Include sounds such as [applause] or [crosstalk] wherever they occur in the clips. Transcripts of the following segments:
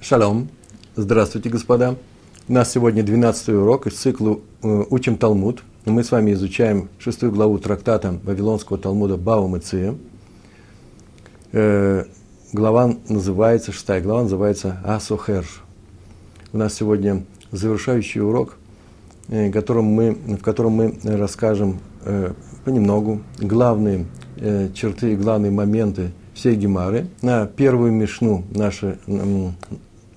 Шалом. Здравствуйте, господа. У нас сегодня 12 урок из цикла э, «Учим Талмуд». Мы с вами изучаем шестую главу трактата Вавилонского Талмуда Бава Меция. Э, глава называется, шестая глава называется Асохер. У нас сегодня завершающий урок, э, которым мы, в котором мы расскажем понемногу главные черты и главные моменты всей Гемары на первую мишну нашей, Э,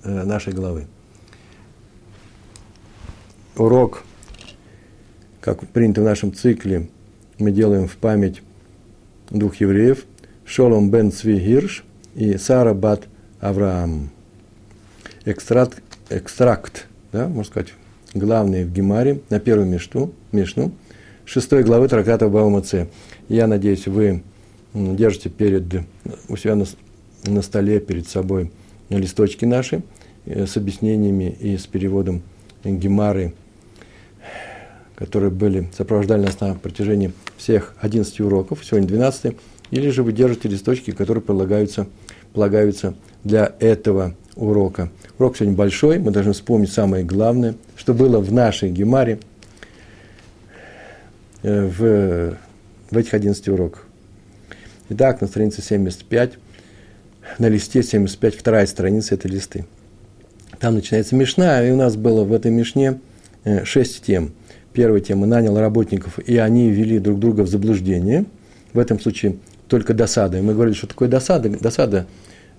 нашей главы. Урок, как принято в нашем цикле, мы делаем в память двух евреев, Шолом бен Цви Гирш и Сара бат Авраам. Экстракт, экстракт да, можно сказать, главный в Гемаре на первую мешну, мешну шестой главы трактата Бава Я надеюсь, вы держите перед, у себя на, на столе перед собой листочки наши – Э, с объяснениями и с переводом Гемары, которые были, сопровождали нас на протяжении всех 11 уроков, сегодня 12, или же вы держите листочки, которые полагаются, полагаются для этого урока. Урок сегодня большой, мы должны вспомнить самое главное, что было в нашей Гемаре э, в, в этих 11 уроках. Итак, на странице 75, на листе 75, вторая страница этой листы. Там начинается Мишна, и у нас было в этой Мишне э, шесть тем. Первая тема – нанял работников, и они ввели друг друга в заблуждение. В этом случае только досада. И мы говорили, что такое досада. Досада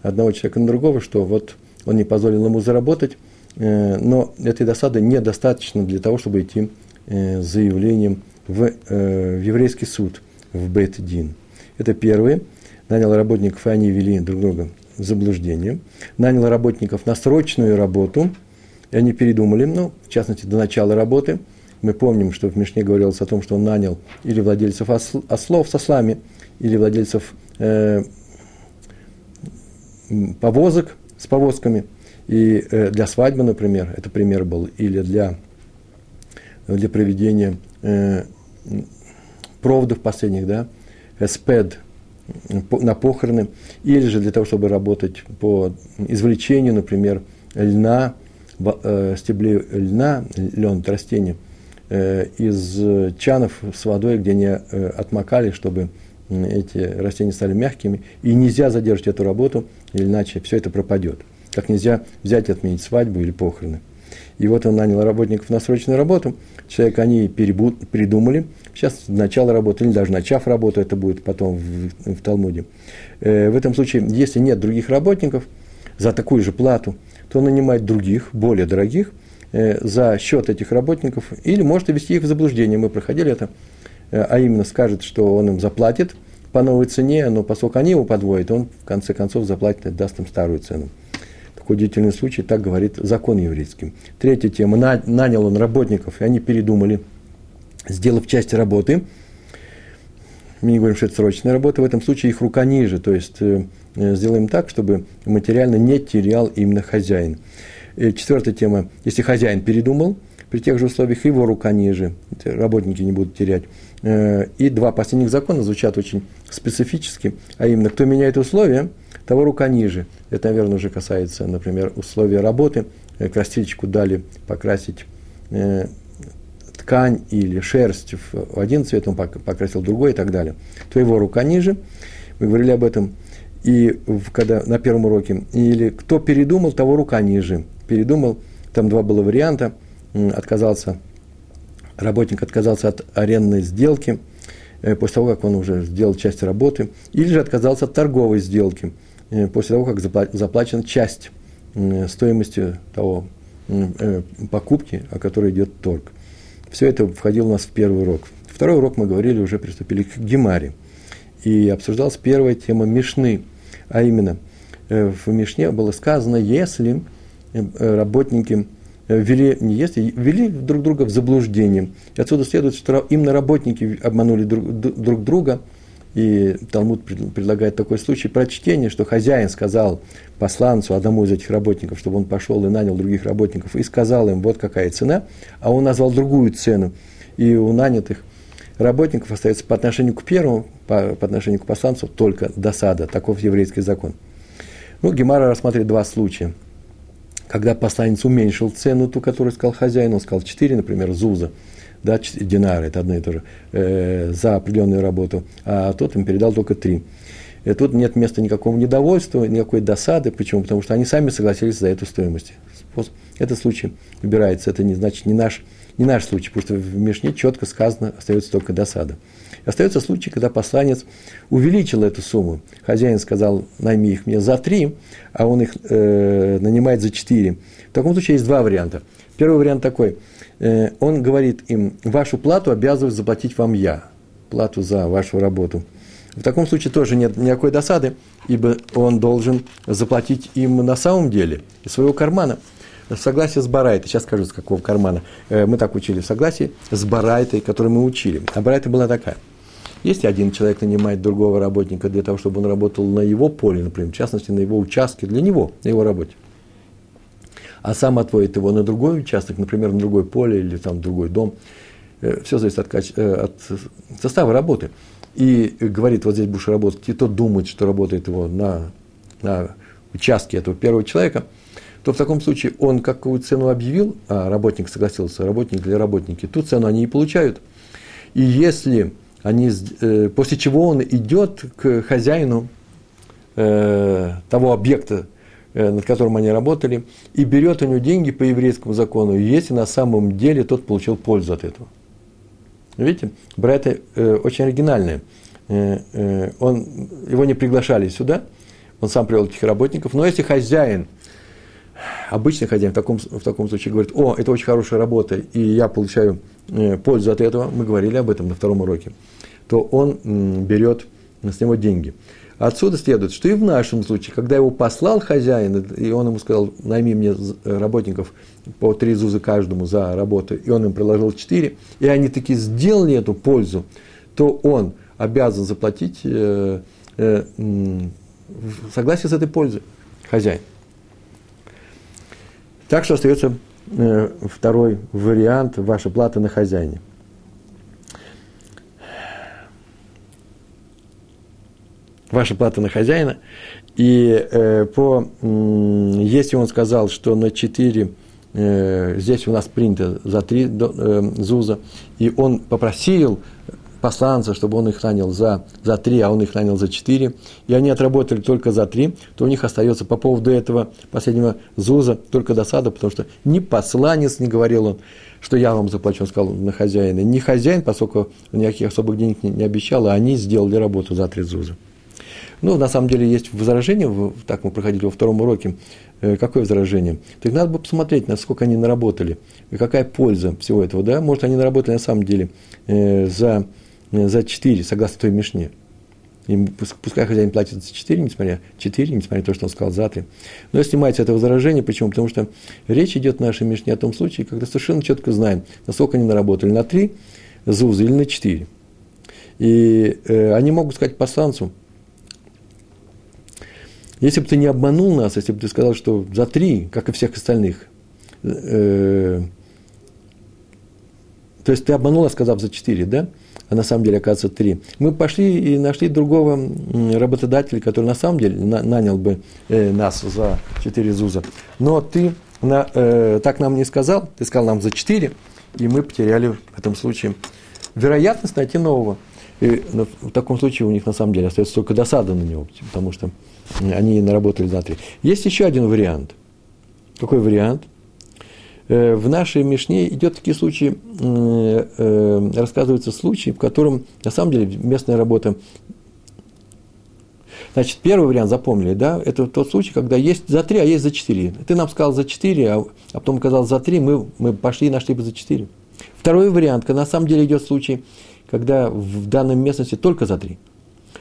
одного человека на другого, что вот он не позволил ему заработать, э, но этой досады недостаточно для того, чтобы идти э, с заявлением в, в еврейский суд, в Бет-Дин. Это первое. Нанял работников, и они вели друг друга в заблуждение, нанял работников на срочную работу, и они передумали, ну, в частности, до начала работы. Мы помним, что в Мишне говорилось о том, что он нанял или владельцев ослов с ослами, или владельцев э, повозок с повозками. И э, для свадьбы, например, это пример был, или для, для проведения э, проводов последних, да, СПЭД, на похороны, или же для того, чтобы работать по извлечению, например, льна, э, стеблей льна, лен, растения, э, из чанов с водой, где они э, отмокали, чтобы эти растения стали мягкими, и нельзя задержать эту работу, иначе все это пропадет. Как нельзя взять и отменить свадьбу или похороны. И вот он нанял работников на срочную работу. Человек они перебуд, придумали. Сейчас начало работы, или даже начав работу, это будет потом в, в Талмуде. Э, в этом случае, если нет других работников за такую же плату, то он нанимает других, более дорогих, э, за счет этих работников, или может ввести их в заблуждение. Мы проходили это, э, а именно скажет, что он им заплатит по новой цене, но поскольку они его подводят, он в конце концов заплатит, даст им старую цену. Удивительный случай, так говорит закон еврейский. Третья тема. нанял он работников, и они передумали, сделав часть работы. Мы не говорим, что это срочная работа, в этом случае их рука ниже, то есть э, э, сделаем так, чтобы материально не терял именно хозяин. И четвертая тема. Если хозяин передумал, при тех же условиях его рука ниже, работники не будут терять. Э, и два последних закона звучат очень специфически, а именно, кто меняет условия – того рука ниже. Это, наверное, уже касается, например, условия работы. Э, красильщику дали покрасить э, ткань или шерсть в один цвет, он покрасил другой и так далее. То его рука ниже. Мы говорили об этом и в, когда, на первом уроке. Или кто передумал, того рука ниже. Передумал, там два было варианта. Отказался, работник отказался от арендной сделки э, после того, как он уже сделал часть работы, или же отказался от торговой сделки – после того, как заплачена часть э, стоимости того э, покупки, о которой идет торг. Все это входило у нас в первый урок. Второй урок мы говорили, уже приступили к Гемаре. И обсуждалась первая тема Мишны, а именно в Мишне было сказано, если работники вели, не если, вели друг друга в заблуждение. И отсюда следует, что именно работники обманули друг, друг друга – и Талмуд предлагает такой случай прочтения, что хозяин сказал посланцу, одному из этих работников, чтобы он пошел и нанял других работников, и сказал им, вот какая цена, а он назвал другую цену. И у нанятых работников остается по отношению к первому, по, по отношению к посланцу только досада. Таков еврейский закон. Ну, Гемара рассматривает два случая. когда посланец уменьшил цену, ту, которую сказал хозяин, он сказал 4, например, зуза, да, динары, это одно и то же, э, за определенную работу, а тот им передал только 3. И тут нет места никакого недовольства, никакой досады. Почему? Потому что они сами согласились за эту стоимость. Этот случай убирается. Это не значит не наш, не наш случай, потому что в Мишне четко сказано, остается только досада. Остается случай, когда посланец увеличил эту сумму. Хозяин сказал, найми их мне за три, а он их э, нанимает за четыре. В таком случае есть два варианта. Первый вариант такой. Э, он говорит им, вашу плату обязываюсь заплатить вам я. Плату за вашу работу. В таком случае тоже нет никакой досады, ибо он должен заплатить им на самом деле из своего кармана. В согласии с Барайтой, сейчас скажу, с какого кармана, э, мы так учили, в согласии с Барайтой, которую мы учили. А Барайта была такая – если один человек нанимает другого работника для того, чтобы он работал на его поле, например, в частности, на его участке, для него, на его работе, а сам отводит его на другой участок, например, на другое поле или там другой дом, э, все зависит от, э, от состава работы. И говорит, вот здесь будешь работать, и тот думает, что работает его на, на участке этого первого человека, то в таком случае он какую цену объявил, а работник согласился, работник или работники, ту цену они и получают. И если они, э, после чего он идет к хозяину того объекта, над которым они работали, и берет у него деньги по еврейскому закону, если на самом деле тот получил пользу от этого. Видите, Брайта э, очень оригинальный. Э, э, он, его не приглашали сюда, он сам привел этих работников, но если хозяин, обычный хозяин в таком, в таком случае говорит, о, это очень хорошая работа, и я получаю э, пользу от этого, мы говорили об этом на втором уроке, то он берет с него деньги. Отсюда следует, что и в нашем случае, когда его послал хозяин, и он ему сказал, найми мне работников по три зузы каждому за работу, и он им приложил четыре, и они таки сделали эту пользу, то он обязан заплатить э, э, согласие с этой пользой, хозяин. Так что остается э, второй вариант, ваша плата на хозяине – ваша плата на хозяина. И э, по, э, если он сказал, что на 4, э, здесь у нас принято за 3 э, зуза, и он попросил посланца, чтобы он их нанял за, за 3, а он их нанял за 4, и они отработали только за 3, то у них остается по поводу этого последнего зуза только досада, потому что ни посланец не говорил он, что я вам заплачу, он сказал на хозяина, ни хозяин, поскольку никаких особых денег не, не обещал, а они сделали работу за 3 зуза. Ну, на самом деле, есть возражение, так мы проходили во втором уроке. Э, какое возражение? Так надо бы посмотреть, насколько они наработали, и какая польза всего этого, да? Может, они наработали на самом деле э, за, э, за 4, согласно той Мишне. Им, пускай хозяин платит за 4, несмотря, 4, несмотря на то, что он сказал за 3. Но снимается это возражение. Почему? Потому что речь идет в нашей Мишне о том случае, когда совершенно четко знаем, насколько они наработали на 3 зузы или на 4. И э, они могут сказать посланцу, если бы ты не обманул нас, если бы ты сказал, что за три, как и всех остальных, э, то есть ты обманул, нас, сказав за четыре, да? А на самом деле, оказывается, три. Мы пошли и нашли другого работодателя, который на самом деле на, нанял бы э, нас за четыре зуза. Но ты на, э, так нам не сказал, ты сказал нам за четыре, и мы потеряли в этом случае вероятность найти нового. И в таком случае у них на самом деле остается только досада на него, потому что они наработали за три. Есть еще один вариант. Какой вариант? Э, в нашей Мишне идет такие случаи, э, э, рассказываются случаи, в котором на самом деле местная работа Значит, первый вариант запомнили, да, это тот случай, когда есть за три, а есть за четыре. Ты нам сказал за четыре, а, а потом сказал за три, мы, мы пошли и нашли бы за четыре. Второй вариант, когда на самом деле идет случай, когда в данной местности только за три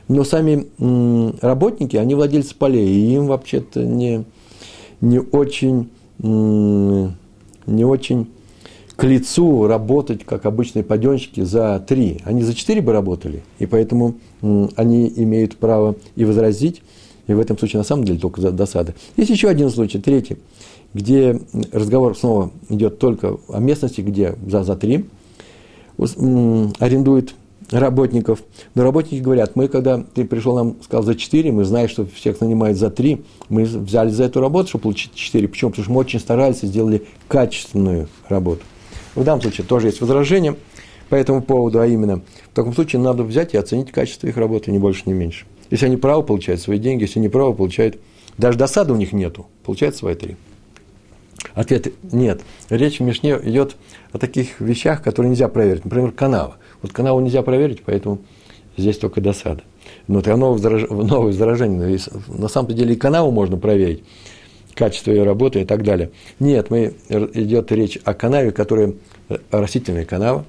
но сами работники, они владельцы полей, и им вообще-то не, не очень, не очень к лицу работать, как обычные паденщики, за три. Они за четыре бы работали, и поэтому они имеют право и возразить, и в этом случае на самом деле только за досада. Есть еще один случай, третий, где разговор снова идет только о местности, где за, за три арендует работников. Но работники говорят, мы когда ты пришел нам, сказал за 4, мы знаем, что всех нанимают за 3, мы взяли за эту работу, чтобы получить 4. Почему? Потому что мы очень старались и сделали качественную работу. В данном случае тоже есть возражение по этому поводу, а именно, в таком случае надо взять и оценить качество их работы, ни больше, ни меньше. Если они право получают свои деньги, если не право получают, даже досады у них нету, получают свои три. Ответ – нет. Речь в Мишне идет о таких вещах, которые нельзя проверить. Например, канава. Вот канаву нельзя проверить, поэтому здесь только досада. Но это новое, возражение. На самом-то деле и канаву можно проверить, качество ее работы и так далее. Нет, мы, идет речь о канаве, которая э, растительная канава,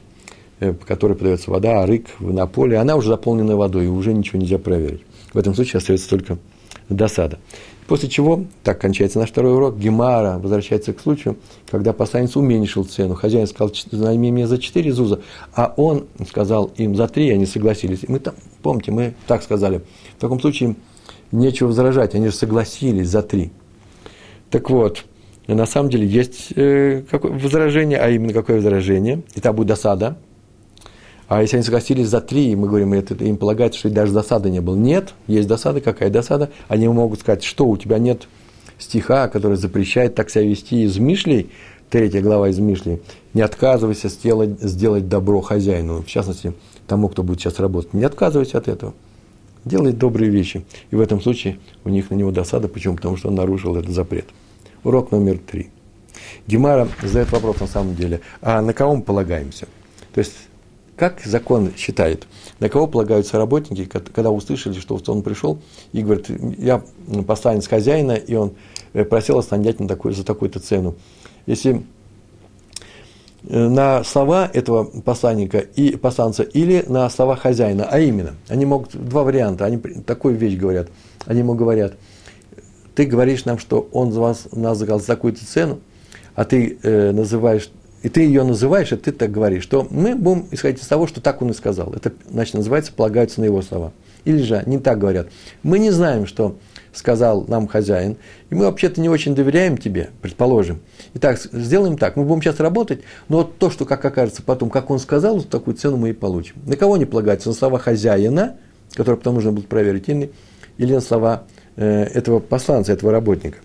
э, по которой подается вода, рык на поле. Она уже заполнена водой, и уже ничего нельзя проверить. В этом случае остается только досада. После чего, так кончается наш второй урок, Гемара возвращается к случаю, когда посланец уменьшил цену. Хозяин сказал, найми меня за 4 зуза, а он сказал им за 3, и они согласились. И мы там, помните, мы так сказали. В таком случае нечего возражать, они же согласились за 3. Так вот, на самом деле есть э, возражение, а именно какое возражение? И там будет досада, а если они согласились за три, мы говорим, это, им полагается, что даже досады не было. Нет, есть досада, какая досада? Они могут сказать, что у тебя нет стиха, который запрещает так себя вести из Мишлей, третья глава из Мишлей, не отказывайся сделать, сделать добро хозяину, в частности, тому, кто будет сейчас работать. Не отказывайся от этого. Делай добрые вещи. И в этом случае у них на него досада. Почему? Потому что он нарушил этот запрет. Урок номер три. Гемара задает вопрос на самом деле, а на кого мы полагаемся? То есть, как закон считает? На кого полагаются работники, когда услышали, что он пришел и говорит, я посланец хозяина, и он э, просил остановить на такой, за такую-то цену. Если э, на слова этого посланника и посланца или на слова хозяина, а именно, они могут, два варианта, они такую вещь говорят, они ему говорят, ты говоришь нам, что он за вас, нас заказал за такую-то цену, а ты э, называешь и ты ее называешь, и ты так говоришь, что мы будем исходить из того, что так он и сказал. Это, значит, называется, полагаются на его слова. Или же не так говорят. Мы не знаем, что сказал нам хозяин, и мы вообще-то не очень доверяем тебе, предположим. Итак, сделаем так, мы будем сейчас работать, но вот то, что, как окажется потом, как он сказал, вот такую цену мы и получим. На кого не полагается? На слова хозяина, которые потом нужно будет проверить, или, или на слова э, этого посланца, этого работника.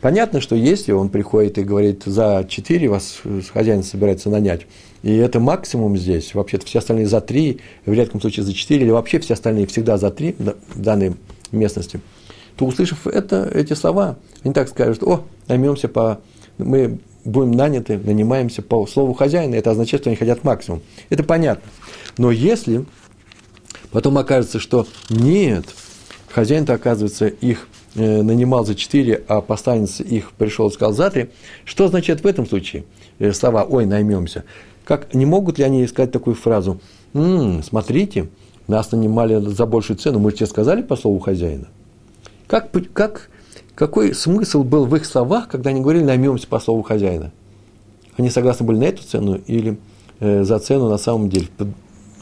Понятно, что если он приходит и говорит, за 4 вас хозяин собирается нанять, и это максимум здесь, вообще-то все остальные за 3, в редком случае за 4, или вообще все остальные всегда за 3 в данной местности, то, услышав это, эти слова, они так скажут, о, наймемся по, мы будем наняты, нанимаемся по слову хозяина, это означает, что они хотят максимум. Это понятно. Но если потом окажется, что нет, хозяин-то, оказывается, их Э, нанимал за 4, а посланец их пришел и сказал за 3, что означает в этом случае э, слова «ой, наймемся»? Как, не могут ли они сказать такую фразу «М, «смотрите, нас нанимали за большую цену, мы же тебе сказали по слову хозяина»? Как, как, какой смысл был в их словах, когда они говорили «наймемся по слову хозяина»? Они согласны были на эту цену или э, за цену на самом деле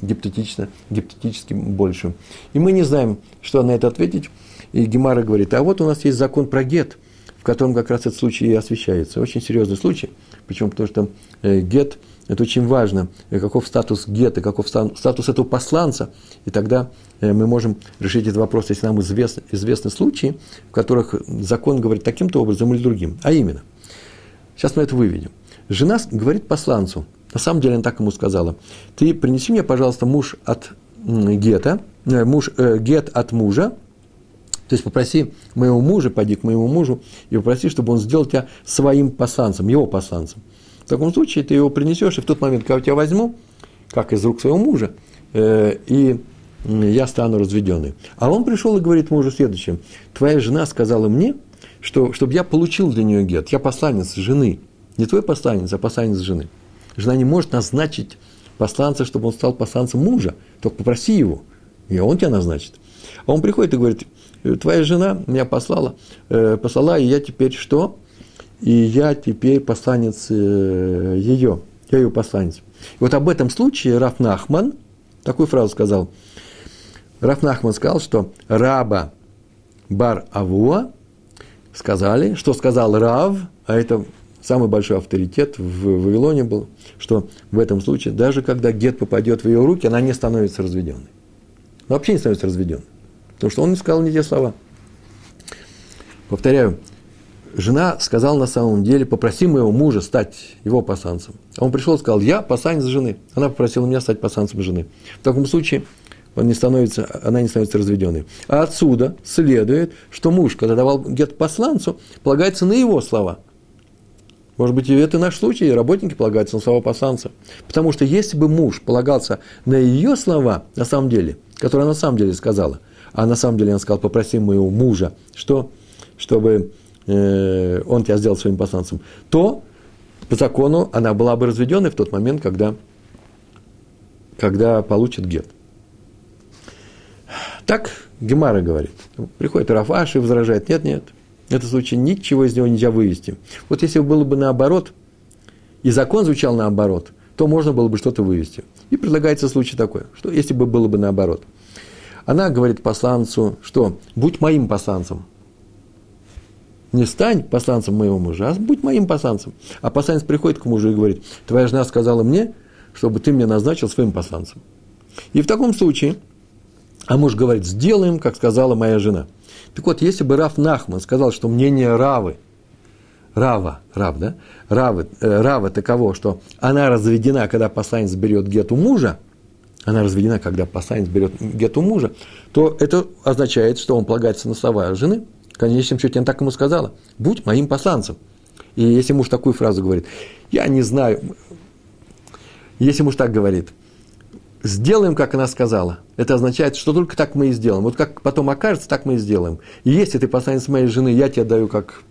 гипотетично, гипотетически большую? И мы не знаем, что на это ответить. И Гемара говорит, а вот у нас есть закон про гет, в котором как раз этот случай и освещается. Очень серьезный случай. Почему? Потому что э, гет – это очень важно. Э, каков статус гета, каков статус этого посланца. И тогда э, мы можем решить этот вопрос, если нам известны, известны случаи, в которых закон говорит таким-то образом или другим. А именно, сейчас мы это выведем. Жена говорит посланцу, на самом деле она так ему сказала, ты принеси мне, пожалуйста, муж от гета, муж, э, гет от мужа, то есть попроси моего мужа, пойди к моему мужу и попроси, чтобы он сделал тебя своим посланцем, его посланцем. В таком случае ты его принесешь, и в тот момент, когда я тебя возьму, как из рук своего мужа, э, и я стану разведенный. А он пришел и говорит мужу следующее. Твоя жена сказала мне, что, чтобы я получил для нее гет. Я посланец жены. Не твой посланец, а посланец жены. Жена не может назначить посланца, чтобы он стал посланцем мужа. Только попроси его, и он тебя назначит. А он приходит и говорит, твоя жена меня послала, э, послала, и я теперь что? И я теперь посланец э, ее, я ее посланец. И вот об этом случае Раф Нахман такую фразу сказал. Раф Нахман сказал, что раба бар Авуа сказали, что сказал Рав, а это самый большой авторитет в Вавилоне был, что в этом случае, даже когда гет попадет в ее руки, она не становится разведенной. Вообще не становится разведенной. Потому что он не сказал не те слова. Повторяю, жена сказала на самом деле, попроси моего мужа стать его пасанцем. А он пришел и сказал, я пасанец жены. Она попросила меня стать пасанцем жены. В таком случае он не становится, она не становится разведенной. А отсюда следует, что муж, когда давал гет посланцу, полагается на его слова. Может быть, это наш случай, и работники полагаются на слова посланца. Потому что если бы муж полагался на ее слова, на самом деле, которые она на самом деле сказала, а на самом деле она сказала, попроси моего мужа, что, чтобы э, он тебя сделал своим посланцем, то по закону она была бы разведенной в тот момент, когда, когда получит гет. Так Гемара говорит. Приходит Рафаш и возражает, нет, нет, в этом случае ничего из него нельзя вывести. Вот если было бы наоборот, и закон звучал наоборот, то можно было бы что-то вывести. И предлагается случай такой, что если бы было бы наоборот. Она говорит посланцу, что будь моим посланцем. Не стань посланцем моего мужа, а будь моим посланцем. А посланец приходит к мужу и говорит, твоя жена сказала мне, чтобы ты меня назначил своим посланцем. И в таком случае – а муж говорит, сделаем, как сказала моя жена. Так вот, если бы Раф Нахман сказал, что мнение Равы, Рава, Рав, да? Равы, э, Рава таково, что она разведена, когда посланец берет гету мужа, она разведена, когда посланец берет гету мужа, то это означает, что он полагается на слова жены. В конечном счете, она так ему сказала, будь моим посланцем. И если муж такую фразу говорит, я не знаю, если муж так говорит – сделаем, как она сказала. Это означает, что только так мы и сделаем. Вот как потом окажется, так мы и сделаем. И если ты посланец моей жены, я тебе даю как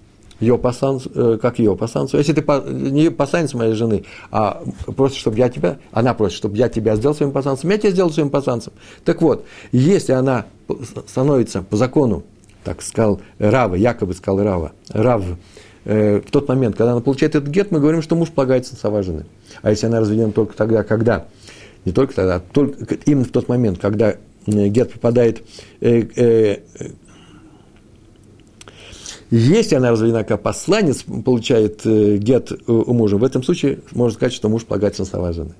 ее посланцу, э, как ее посланцу. Если ты не посланец моей жены, а просто, чтобы я тебя, она просит, чтобы я тебя сделал своим посланцем, я тебя сделал своим посланцем. Так вот, если она становится по закону, так сказал Рава, якобы сказал Рава, Рав, э, в тот момент, когда она получает этот гет, мы говорим, что муж полагается на слова жены. А если она разведена только тогда, когда не только тогда, а только именно в тот момент, когда э, гет попадает, э, э, если она разведена как посланец, получает э, гет у мужа, в этом случае можно сказать, что муж полагается на слова жены.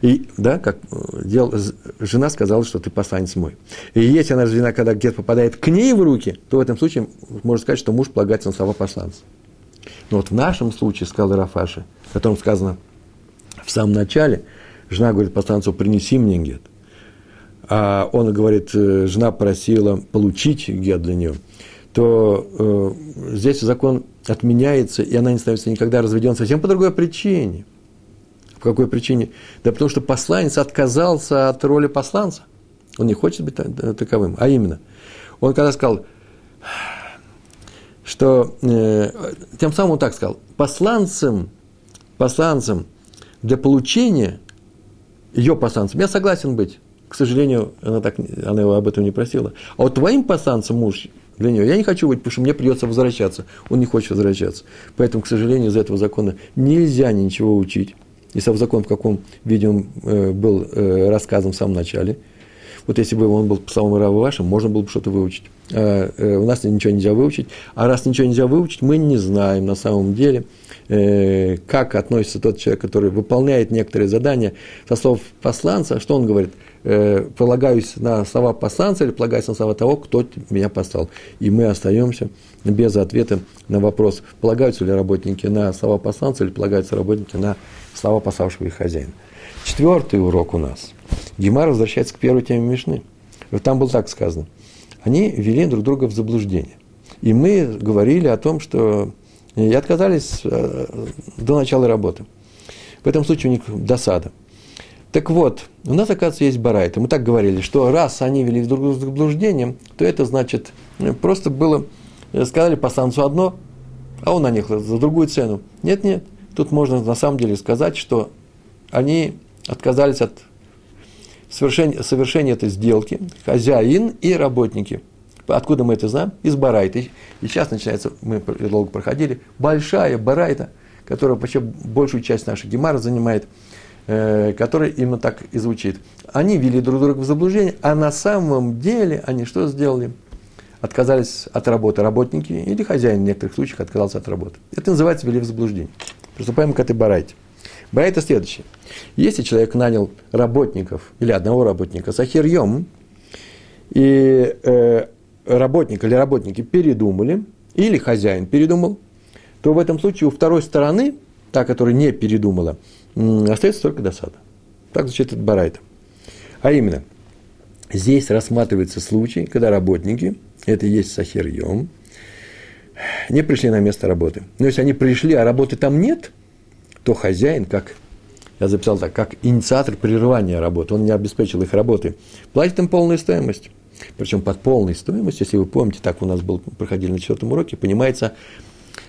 И, да, как э, дел, жена сказала, что ты посланец мой. И если она разведена, когда гет попадает к ней в руки, то в этом случае можно сказать, что муж полагается на слова посланца. Но вот в нашем случае, сказал Рафаши, о котором сказано в самом начале – Жена говорит посланцу, принеси мне гет. А он говорит, э, жена просила получить гет для нее. То э, здесь закон отменяется, и она не становится никогда разведен совсем по другой причине. По какой причине? Да потому что посланец отказался от роли посланца. Он не хочет быть таковым. А именно, он когда сказал, что э, тем самым он так сказал, посланцем, посланцем для получения ее пасанцем. Я согласен быть. К сожалению, она, так, она его об этом не просила. А вот твоим пасанцем муж для нее, я не хочу быть, потому что мне придется возвращаться. Он не хочет возвращаться. Поэтому, к сожалению, из этого закона нельзя ничего учить. И сам закон, в каком виде он э, был э, рассказан в самом начале. Вот если бы он был по самому Раву вашим, можно было бы что-то выучить. А, э, у нас ничего нельзя выучить. А раз ничего нельзя выучить, мы не знаем на самом деле – как относится тот человек, который выполняет некоторые задания со слов посланца, что он говорит, э, полагаюсь на слова посланца или полагаюсь на слова того, кто меня послал. И мы остаемся без ответа на вопрос, полагаются ли работники на слова посланца или полагаются работники на слова пославшего их хозяина. Четвертый урок у нас. Гемар возвращается к первой теме Мишны. Там было так сказано. Они вели друг друга в заблуждение. И мы говорили о том, что и отказались э, до начала работы. В этом случае у них досада. Так вот, у нас, оказывается, есть барайта. Мы так говорили, что раз они вели друг с заблуждением, то это значит, э, просто было, э, сказали посланцу одно, а он на них за другую цену. Нет, нет, тут можно на самом деле сказать, что они отказались от совершения, совершения этой сделки, хозяин и работники – Откуда мы это знаем? Из Барайта. И сейчас начинается, мы долго проходили, большая Барайта, которая вообще большую часть нашей Гемара занимает, э, которая именно так и звучит. Они вели друг друга в заблуждение, а на самом деле они что сделали? отказались от работы работники, или хозяин в некоторых случаях отказался от работы. Это называется ввели в заблуждение. Приступаем к этой барайте. Барайта следующее. Если человек нанял работников или одного работника сахирьем, и э, работник или работники передумали, или хозяин передумал, то в этом случае у второй стороны, та, которая не передумала, остается только досада. Так звучит это барайта. А именно, здесь рассматривается случай, когда работники, это и есть сахирьем, не пришли на место работы. Но если они пришли, а работы там нет, то хозяин, как я записал так, как инициатор прерывания работы, он не обеспечил их работы, платит им полную стоимость. Причем под полной стоимость, если вы помните, так у нас был, проходили на четвертом уроке, понимается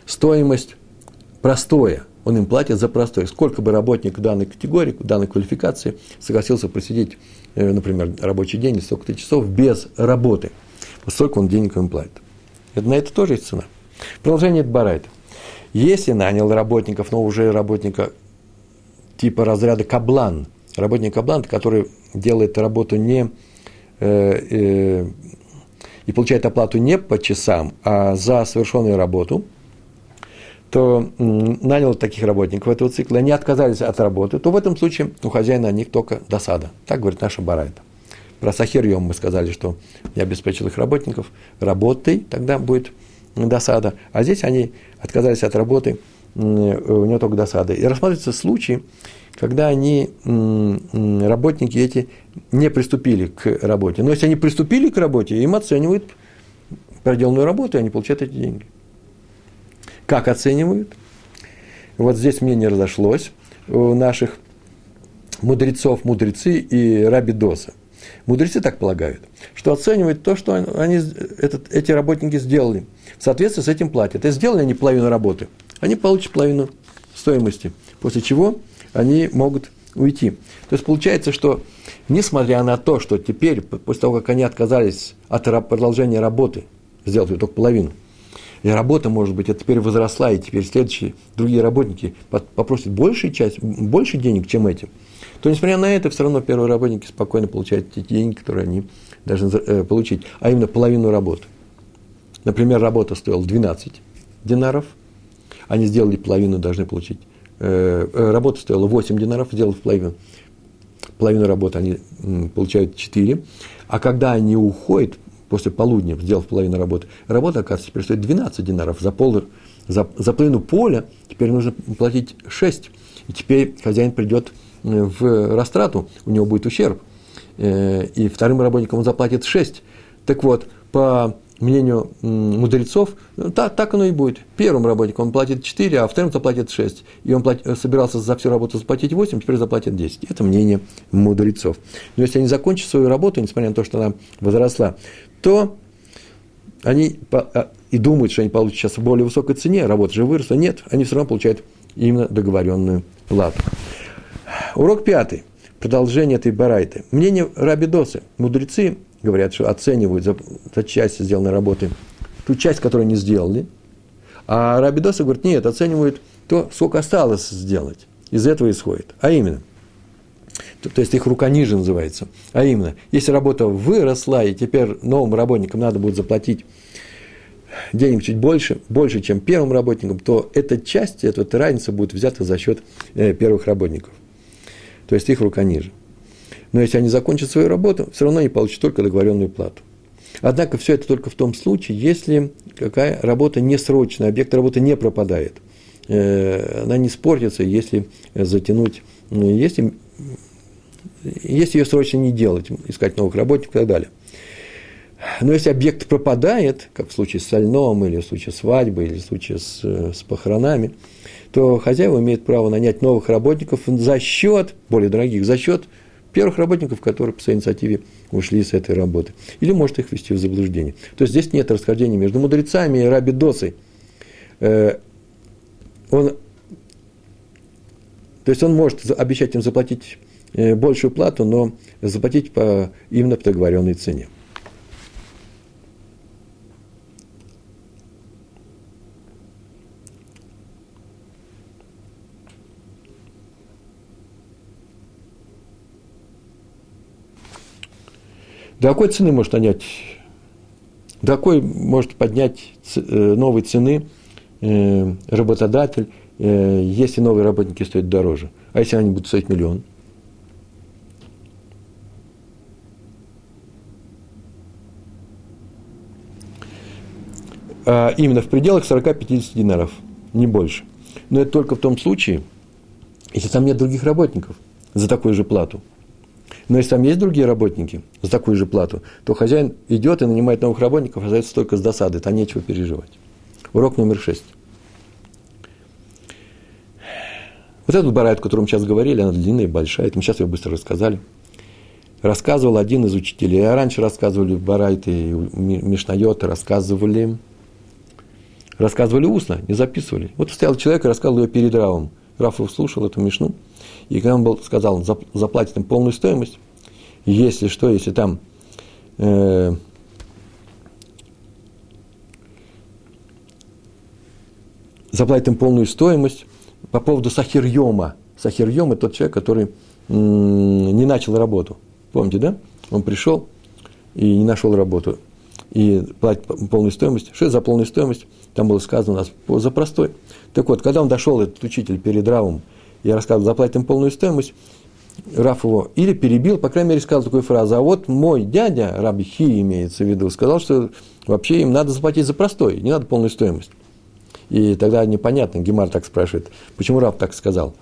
стоимость простое. Он им платит за простое. Сколько бы работник данной категории, данной квалификации согласился просидеть, э, например, рабочий день, столько-то часов без работы. Столько он денег им платит. Это, на это тоже есть цена. Продолжение Барайта. Если нанял работников, но уже работника типа разряда каблан, работник каблан, который делает работу не э, э, и получает оплату не по часам, а за совершенную работу, то нанял таких работников этого цикла, они отказались от работы, то в этом случае у хозяина о них только досада. Так говорит наша барайта. Про Сахирьем мы сказали, что я обеспечил их работников работой, тогда будет досада. А здесь они отказались от работы, у него только досада. И рассматривается случай, когда они, работники эти, не приступили к работе. Но если они приступили к работе, им оценивают проделанную работу, и они получают эти деньги. Как оценивают? Вот здесь мнение разошлось у наших мудрецов, мудрецы и рабидоса. Мудрецы так полагают, что оценивают то, что они, этот, эти работники сделали. В соответствии с этим платят. И сделали они половину работы, они получат половину стоимости. После чего они могут уйти. То есть получается, что несмотря на то, что теперь, после того, как они отказались от продолжения работы, сделать только половину, и работа, может быть, это теперь возросла, и теперь следующие, другие работники попросят большую часть, больше денег, чем эти, то, несмотря на это, все равно первые работники спокойно получают те деньги, которые они должны э, получить, а именно половину работы. Например, работа стоила 12 динаров, они сделали половину, должны получить Э, э, работа стоила 8 динаров, сделали половину. Половину работы они получают 4. А когда они уходят после полудня, сделав половину работы, работа, оказывается, теперь стоит 12 динаров. За, пол, за, за половину поля теперь нужно платить 6. И теперь хозяин придет э, в растрату, у него будет ущерб. И вторым работникам он заплатит 6. Так вот, по мнению мудрецов, ну, так, так оно и будет. Первым работникам он платит 4, а вторым заплатит 6. И он плат, собирался за всю работу заплатить 8, теперь заплатит 10. Это мнение мудрецов. Но если они закончат свою работу, несмотря на то, что она возросла, то они а, и думают, что они получат сейчас в более высокой цене, работа же выросла. Нет, они все равно получают именно договоренную плату. Урок пятый. Продолжение этой барайты. Мнение Рабидосы. Мудрецы говорят, что оценивают за, за часть сделанной работы ту часть, которую они сделали. А Рабидоса говорит, нет, оценивают то, сколько осталось сделать. Из этого исходит. А именно, то, то есть их рука ниже называется. А именно, если работа выросла, и теперь новым работникам надо будет заплатить денег чуть больше, больше, чем первым работникам, то эта часть, эта, эта разница будет взята за счет э, первых работников. То есть их рука ниже. Но если они закончат свою работу, все равно они получат только договоренную плату. Однако все это только в том случае, если какая работа не срочная, объект работы не пропадает. Э, она не испортится, если затянуть, ну, если, если ее срочно не делать, искать новых работников и так далее. Но если объект пропадает, как в случае с сольном, или в случае свадьбы, или в случае с, с похоронами, то хозяева имеют право нанять новых работников за счет, более дорогих, за счет первых работников, которые по своей инициативе ушли с этой работы. Или может их ввести в заблуждение. То есть здесь нет расхождения между мудрецами и раби Досой. Э, он, то есть он может обещать им заплатить э, большую плату, но заплатить по именно по договоренной цене. До какой цены может нанять такой может поднять э, новые цены э, работодатель, э, если новые работники стоят дороже. А если они будут стоить миллион? А именно в пределах 40-50 динаров, не больше. Но это только в том случае, если там нет других работников за такую же плату. Но если там есть другие работники за такую же плату, то хозяин идет и нанимает новых работников, остается только с досады, там нечего переживать. Урок номер шесть. Вот этот барайт, о котором мы сейчас говорили, она длинная, большая, это мы сейчас ее быстро рассказали. Рассказывал один из учителей, а раньше рассказывали барайты, мишнайоты, рассказывали, рассказывали устно, не записывали. Вот стоял человек и рассказывал ее перед Равом. Раф слушал эту мишну, и когда он был, сказал, заплатит им полную стоимость, если что, если там э, заплатит им полную стоимость, по поводу Сахирьема. Сахирьем – это тот человек, который не начал работу. Помните, да? Он пришел и не нашел работу. И платит полную стоимость. Что за полную стоимость? Там было сказано у нас за простой. Так вот, когда он дошел, этот учитель, перед Равом, я рассказывал, заплатит им полную стоимость, Раф его или перебил, по крайней мере, сказал такую фразу, а вот мой дядя, Раби Хи имеется в виду, сказал, что вообще им надо заплатить за простой, не надо полную стоимость. И тогда непонятно, Гемар так спрашивает, почему Раб так сказал.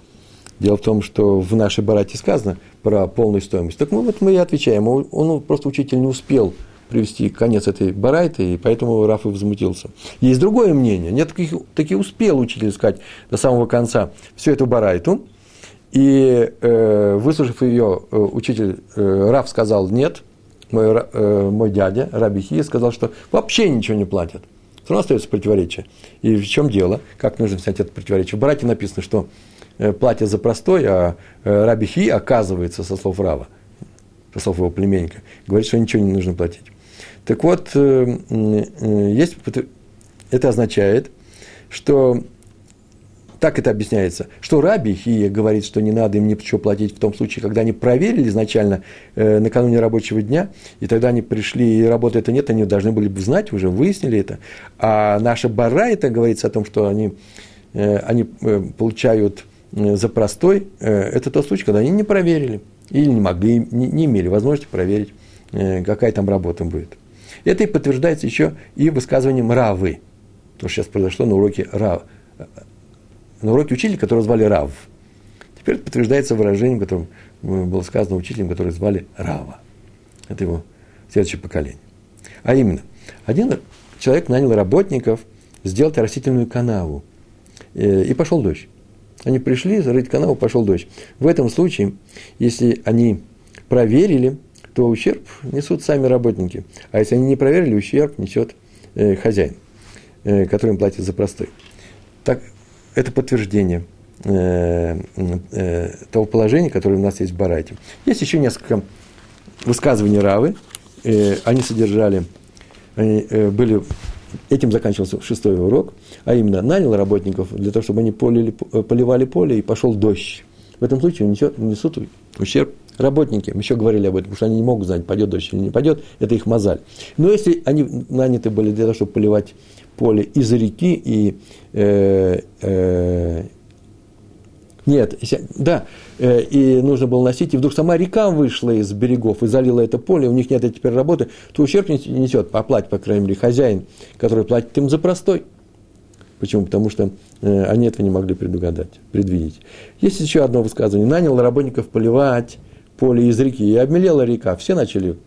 Дело в том, что в нашей барате сказано про полную стоимость. Так мы, вот мы и отвечаем. Он, он просто учитель не успел привести конец этой барайты, и поэтому Раф и возмутился. Есть другое мнение. Нет, таких, таки успел учитель сказать до самого конца всю эту барайту. И э, выслушав ее, э, учитель э, Раф сказал нет. Мой, э, мой дядя Раби Хи сказал, что вообще ничего не платят все равно остается противоречие. И в чем дело? Как нужно снять это противоречие? В Барате написано, что э, платье за простой, а э, Раби Хи, оказывается, со слов Рава, со слов его племенника, говорит, что ничего не нужно платить. Так вот, э, есть, это означает, что так это объясняется, что Раби Хия говорит, что не надо им ничего платить в том случае, когда они проверили изначально э, накануне рабочего дня, и тогда они пришли, и работы это нет, они должны были бы знать уже, выяснили это. А наша Бара это говорится о том, что они, э, они э, получают э, за простой, э, это тот случай, когда они не проверили, или не могли, не, не имели возможности проверить, э, какая там работа будет. Это и подтверждается еще и высказыванием Равы, то, что сейчас произошло на уроке Рав, на уроке учителя, которого звали Рав. Теперь это подтверждается выражением, которым было сказано учителем, которого звали Рава. Это его следующее поколение. А именно, один человек нанял работников сделать растительную канаву. Э, и пошел дождь. Они пришли, зарыть канаву, пошел дождь. В этом случае, если они проверили, то ущерб несут сами работники. А если они не проверили, ущерб несет э, хозяин, э, который им платит за простой. Так, это подтверждение э, э, того положения, которое у нас есть в Барайте. Есть еще несколько высказываний Равы. Э, они содержали, они э, были, этим заканчивался шестой урок, а именно нанял работников для того, чтобы они полили, поливали поле, и пошел дождь. В этом случае несет, несут ущерб работники. Мы еще говорили об этом, потому что они не могут знать, пойдет дождь или не пойдет, это их мозаль. Но если они наняты были для того, чтобы поливать поле из реки и э, э, нет, да, э, и нужно было носить, и вдруг сама река вышла из берегов и залила это поле, у них нет теперь работы, то ущерб несет, по плате, по крайней мере, хозяин, который платит им за простой. Почему? Потому что э, они этого не могли предугадать, предвидеть. Есть еще одно высказывание. Нанял работников поливать поле из реки, и обмелела река. Все начали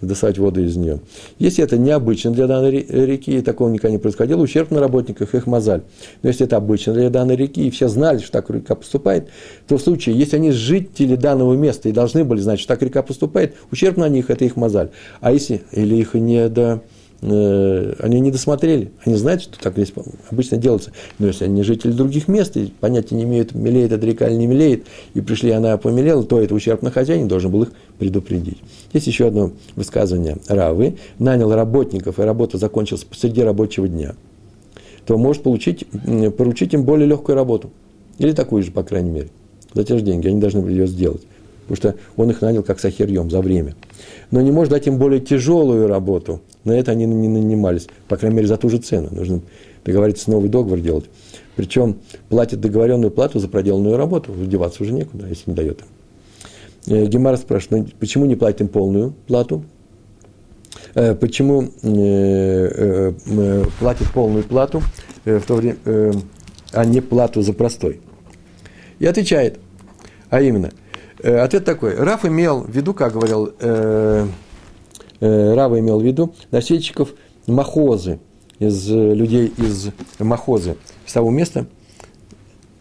доставать воду из нее. Если это необычно для данной реки, и такого никогда не происходило, ущерб на работниках, их мозаль. Но если это обычно для данной реки, и все знали, что так река поступает, то в случае, если они жители данного места и должны были знать, что так река поступает, ущерб на них – это их мозаль. А если, или их не до они не досмотрели, они знают, что так здесь обычно делается. Но если они жители других мест и понятия не имеют, мелеет эта река или не мелеет, и пришли, она помелела, то это ущерб на хозяине должен был их предупредить. Есть еще одно высказывание Равы. Нанял работников, и работа закончилась посреди рабочего дня, то может получить, поручить им более легкую работу. Или такую же, по крайней мере. За те же деньги. Они должны были ее сделать. потому что он их нанял как сахирьем за время. Но не может дать им более тяжелую работу. На это они не нанимались, по крайней мере, за ту же цену. Нужно договориться, новый договор делать. Причем платит договоренную плату за проделанную работу, деваться уже некуда, если не дает им. Э, Гемара спрашивает, ну, почему не платит им полную плату? Э, почему э, платит полную плату в то время, а не плату за простой? И отвечает, а именно, ответ такой, Раф имел в виду, как говорил, Рава имел в виду носильщиков махозы, из людей из махозы, с того места,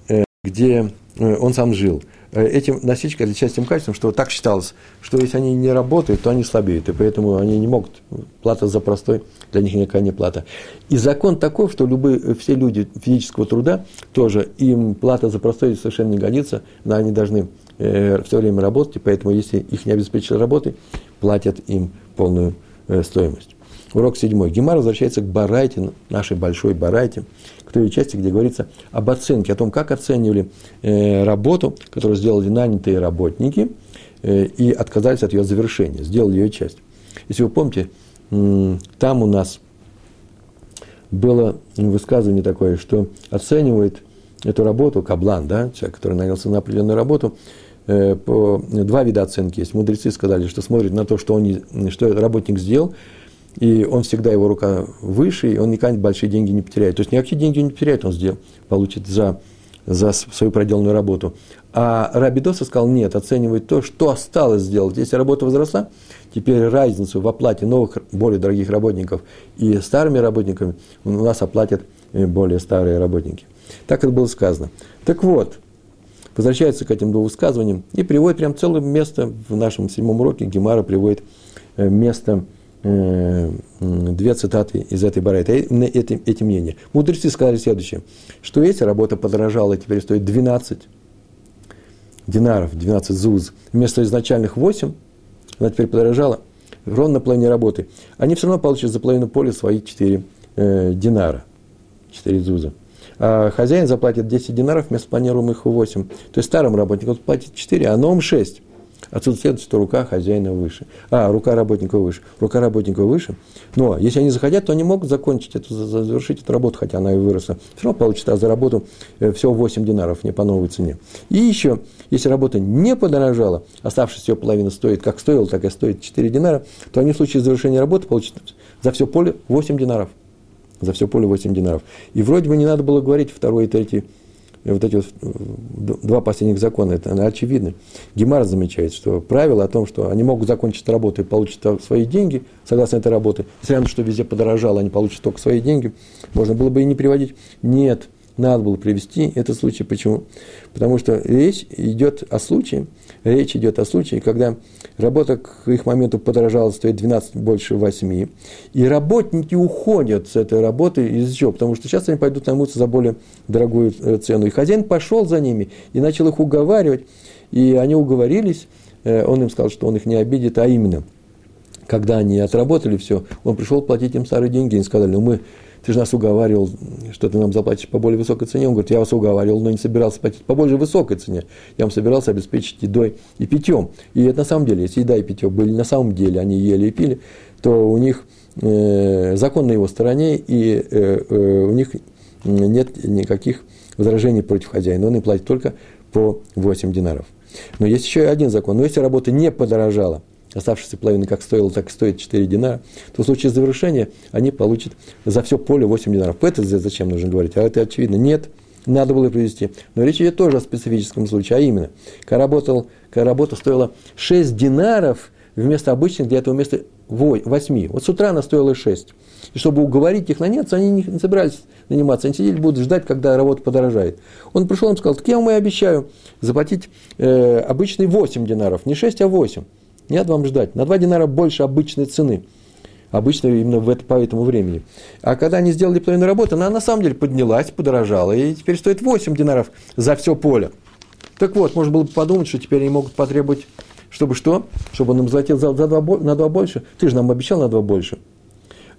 э, где э, он сам жил. Э, этим насечка отличается тем качеством, что так считалось, что если они не работают, то они слабеют, и поэтому они не могут, плата за простой, для них никакая не плата. И закон такой, что любые, все люди физического труда тоже, им плата за простой совершенно не годится, но они должны э, все время работать, и поэтому если их не обеспечили работой, платят им полную э, стоимость. Урок седьмой. Гемар возвращается к Барайте, нашей большой Барайте, к той части, где говорится об оценке, о том, как оценивали э, работу, которую сделали нанятые работники, и отказались от ее завершения, сделали ее часть. Если вы помните, там у нас было высказывание такое, что оценивает эту работу, каблан, да, человек, который нанялся на определенную работу, по, два вида оценки есть. Мудрецы сказали, что смотрят на то, что, он, что работник сделал, и он всегда, его рука выше, и он никогда большие деньги не потеряет. То есть никакие деньги не потеряет, он сделал, получит за, за свою проделанную работу. А Раби Доса сказал, нет, оценивает то, что осталось сделать. Если работа возросла, теперь разницу в оплате новых, более дорогих работников и старыми работниками у нас оплатят э, более старые работники. Так это было сказано. Так вот, возвращается к этим двум высказываниям и приводит прям целое место в нашем седьмом уроке. Гемара приводит э, место – Э, две цитаты из этой барайта, эти, эти мнения. Мудрецы сказали следующее, что если работа подорожала и теперь стоит 12 динаров, 12 зуз, вместо изначальных 8, она теперь подорожала, ровно половине работы, они все равно получат за половину поля свои 4 э, динара, 4 зуза. А хозяин заплатит 10 динаров вместо планируемых 8. То есть старым работникам платит 4, а новым 6. Отсюда следует, что рука хозяина выше. А, рука работника выше. Рука работника выше. Но если они захотят, то они могут закончить эту, завершить эту работу, хотя она и выросла. Все равно получится а за работу э, всего 8 динаров, не по новой цене. И еще, если работа не подорожала, оставшаяся ее половина стоит, как стоила, так и стоит 4 динара, то они в случае завершения работы получат за все поле 8 динаров. За все поле 8 динаров. И вроде бы не надо было говорить второй и третий вот эти вот э, два последних закона, это очевидно. Гемар замечает, что правило о том, что они могут закончить работу и получить свои деньги, согласно этой работе, несмотря на то, что везде подорожало, они получат только свои деньги, можно было бы и не приводить. Нет, надо было привести этот случай. Почему? Потому что речь идет о случае, речь идет о случае, когда работа к их моменту подорожала, стоит 12 больше 8, и работники уходят с этой работы из чего? Потому что сейчас они пойдут наймутся за более дорогую э, цену. И хозяин пошел за ними и начал их уговаривать, и они уговорились, э, он им сказал, что он их не обидит, а именно, когда они отработали все, он пришел платить им старые деньги, и сказали, ну мы ты же нас уговаривал, что ты нам заплатишь по более высокой цене. Он говорит, я вас уговаривал, но не собирался платить по более высокой цене. Я вам собирался обеспечить едой и питьем. И это на самом деле, если еда и питье были на самом деле, они ели и пили, то у них э, закон на его стороне, и э, э, у них нет никаких возражений против хозяина. Он им платит только по 8 динаров. Но есть еще один закон. Но если работа не подорожала, оставшаяся половина как стоила, так и стоит 4 динара, то в случае завершения они получат за все поле 8 динаров. Это зачем нужно говорить? А это очевидно. Нет, надо было привести. Но речь идет тоже о специфическом случае, а именно, когда, работал, когда работа стоила 6 динаров вместо обычных для этого места 8. Вот с утра она стоила 6. И чтобы уговорить их наняться, они не собирались наниматься, они сидели, будут ждать, когда работа подорожает. Он пришел и сказал, так я вам и обещаю заплатить э, обычный 8 динаров, не 6, а 8. Не надо вам ждать. На 2 динара больше обычной цены. Обычно именно в это, по этому времени. А когда они сделали половину работы, она на самом деле поднялась, подорожала, и теперь стоит 8 динаров за все поле. Так вот, можно было бы подумать, что теперь они могут потребовать, чтобы что? Чтобы он им заплатил за, за 2, на 2 больше. Ты же нам обещал на 2 больше.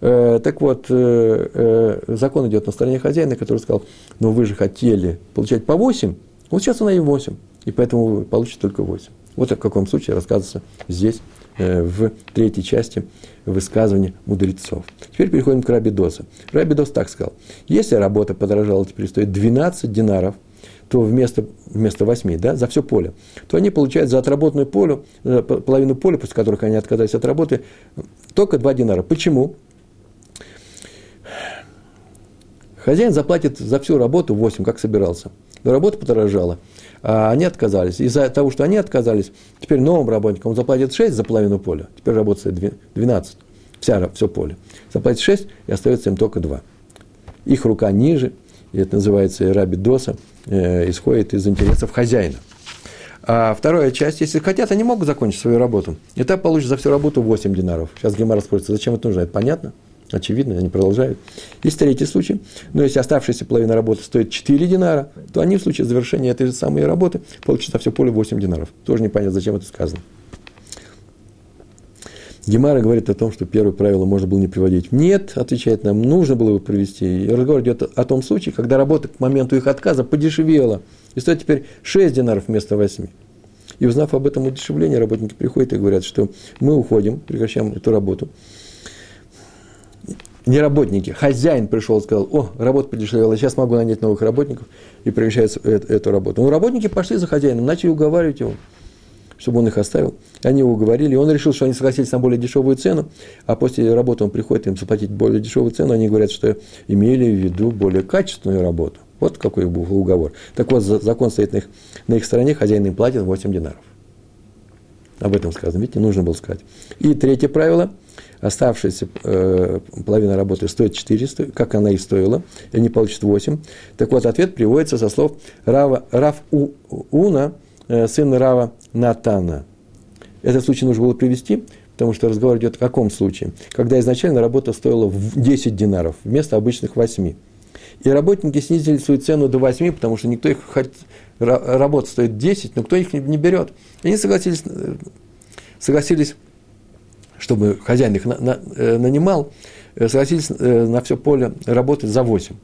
Э, так вот, э, э, закон идет на стороне хозяина, который сказал, ну вы же хотели получать по 8, вот сейчас она и 8, и поэтому вы получите только 8. Вот о каком случае рассказывается здесь, э, в третьей части высказывания мудрецов. Теперь переходим к Раби Доса. Раби Дос так сказал. Если работа подорожала, теперь стоит 12 динаров, то вместо, вместо 8, да, за все поле, то они получают за отработанную поле, э, половину поля, после которых они отказались от работы, только 2 динара. Почему? Хозяин заплатит за всю работу 8, как собирался. Но работа подорожала, а они отказались. Из-за того, что они отказались, теперь новым работникам он заплатит 6 за половину поля, теперь работает 12, вся, все поле. Заплатит 6, и остается им только 2. Их рука ниже, и это называется раби доса, э, исходит из интересов хозяина. А вторая часть, если хотят, они могут закончить свою работу. И так получат за всю работу 8 динаров. Сейчас Гемара спросит, зачем это нужно, это понятно? Очевидно, они продолжают. Есть третий случай. Но если оставшаяся половина работы стоит 4 динара, то они в случае завершения этой самой работы получат все поле 8 динаров. Тоже непонятно, зачем это сказано. Гемара говорит о том, что первое правило можно было не приводить. Нет, отвечает нам, нужно было его привести. И разговор идет о том случае, когда работа к моменту их отказа подешевела. И стоит теперь 6 динаров вместо 8. И узнав об этом удешевлении, работники приходят и говорят, что мы уходим, прекращаем эту работу не работники, хозяин пришел и сказал, о, работа подешевела, сейчас могу нанять новых работников, и прекращает эту, работу. Но работники пошли за хозяином, начали уговаривать его, чтобы он их оставил. Они его уговорили, и он решил, что они согласились на более дешевую цену, а после работы он приходит им заплатить более дешевую цену, они говорят, что имели в виду более качественную работу. Вот какой был уговор. Так вот, закон стоит на их, на их стороне, хозяин им платит 8 динаров. Об этом сказано, видите, нужно было сказать. И третье правило – оставшаяся э, половина работы стоит 400, как она и стоила, и они получат 8. Так вот, ответ приводится со слов Рава, Рав У, Уна, э, сына Рава Натана. Этот случай нужно было привести, потому что разговор идет о каком случае? Когда изначально работа стоила в 10 динаров вместо обычных 8. И работники снизили свою цену до 8, потому что никто их хоть, работа стоит 10, но кто их не, не берет. И они согласились, э, согласились чтобы хозяин их на, на, э, нанимал, э, согласились э, на все поле работать за 8.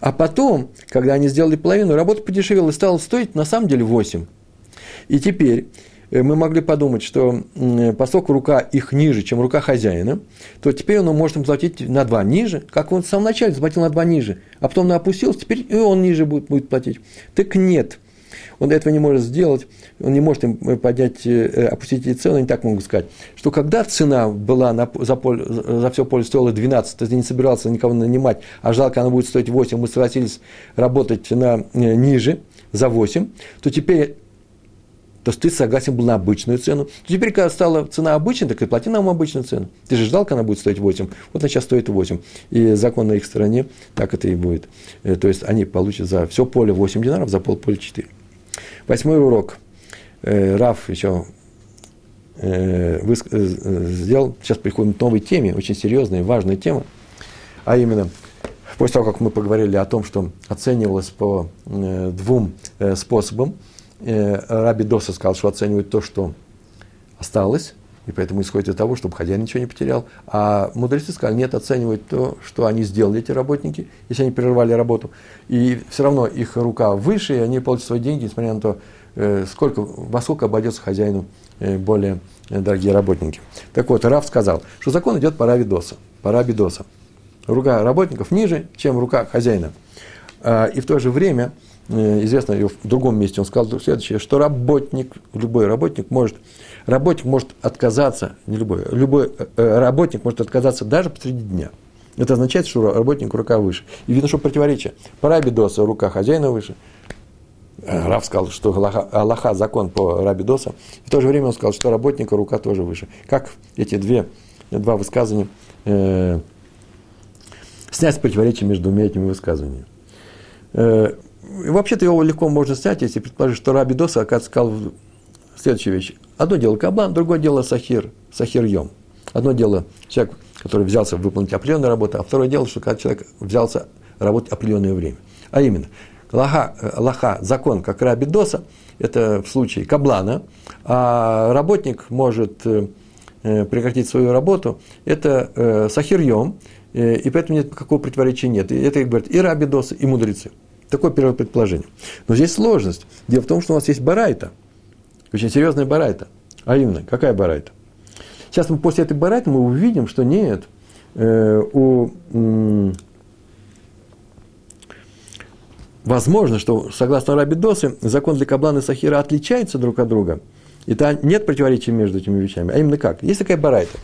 А потом, когда они сделали половину, работа подешевела и стала стоить на самом деле 8. И теперь мы могли подумать, что поскольку рука их ниже, чем рука хозяина, то теперь он может им платить на 2 ниже, как он в самом начале заплатил на 2 ниже, а потом он опустился, теперь и он ниже будет, будет платить. Так нет – он этого не может сделать, он не может им поднять, э, опустить эти цены, они так могут сказать, что когда цена была на, за, поле, за все поле стоила 12, то ты не собирался никого нанимать, а жалко, она будет стоить 8, мы согласились работать на, э, ниже, за 8, то теперь то есть ты согласен был на обычную цену. То теперь, когда стала цена обычной, так и плати нам обычную цену. Ты же ждал, когда она будет стоить 8. Вот она сейчас стоит 8. И закон на их стороне, так это и будет. Э, то есть они получат за все поле 8 динаров, за полполя 4. Восьмой урок. Э, Раф еще э, э, сделал. Сейчас приходим к новой теме, очень серьезной, важной теме. А именно, после того, как мы поговорили о том, что оценивалось по двум способам, Раби Доса сказал, что оценивают то, что осталось, и поэтому исходит из того, чтобы хозяин ничего не потерял. А мудрецы сказали, нет, оценивают то, что они сделали, эти работники, если они прервали работу. И все равно их рука выше, и они получат свои деньги, несмотря на то, э, сколько, во сколько обойдется хозяину э, более дорогие работники. Так вот, Раф сказал, что закон идет по Равидоса, по Рабидоса. Рука работников ниже, чем рука хозяина. А, и в то же время, э, известно, в другом месте он сказал следующее, что работник, любой работник может работник может отказаться, не любой, любой э, э, работник может отказаться даже посреди дня. Это означает, что работник рука выше. И видно, что противоречие. По Доса рука хозяина выше. Э, Раф сказал, что Аллаха закон по Рабидоса. В то же время он сказал, что работника рука тоже выше. Как эти две, два высказывания э, снять противоречие между двумя этими высказываниями. Э, вообще-то его легко можно снять, если предположить, что Раби Доса, оказывается, сказал следующая вещь. Одно дело каблан, другое дело сахир, сахир-йом. Одно дело человек, который взялся выполнить определенную работу, а второе дело, что когда человек взялся работать определенное время. А именно, лаха, лаха закон, как раби Доса, это в случае каблана, а работник может э, прекратить свою работу, это э, сахирьем, э, и поэтому нет никакого противоречия нет. И это говорят и раби Доса, и мудрецы. Такое первое предположение. Но здесь сложность. Дело в том, что у нас есть барайта – Очень серьезная барайта. А именно, какая барайта? Сейчас мы после этой барайты мы увидим, что нет, э, у, м, возможно, что согласно Раби Досы, закон для Каблана и Сахира отличается друг от друга. И то нет противоречия между этими вещами. А именно как? Есть такая барайта.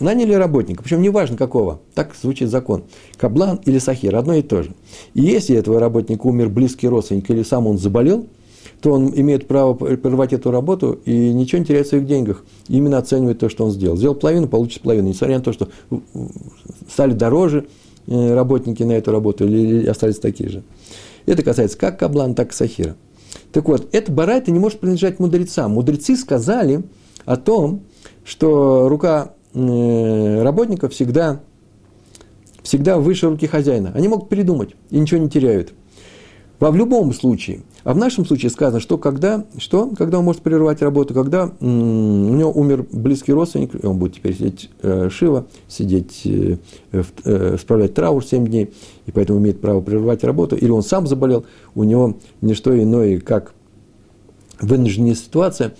Наняли работника, причем неважно какого, так звучит закон. Каблан или Сахир, одно и то же. И если этого работника умер близкий родственник или сам он заболел, то он имеет право прервать эту работу и ничего не теряет в своих деньгах. Именно оценивает то, что он сделал. Сделал половину, получит половину. Несмотря на то, что стали дороже э, работники на эту работу или остались такие же. Это касается как Каблан, так и Сахира. Так вот, эта барайта не может принадлежать мудрецам. Мудрецы сказали о том, что рука э, работника всегда, всегда выше руки хозяина. Они могут передумать и ничего не теряют. Во в любом случае. А в нашем случае сказано, что когда, что, когда он может прерывать работу, когда у него умер близкий родственник, и он будет теперь сидеть э, Шива, сидеть, э, э, справлять траур 7 дней, и поэтому имеет право прерывать работу, или он сам заболел, у него не что иное, как вынужденная ситуация.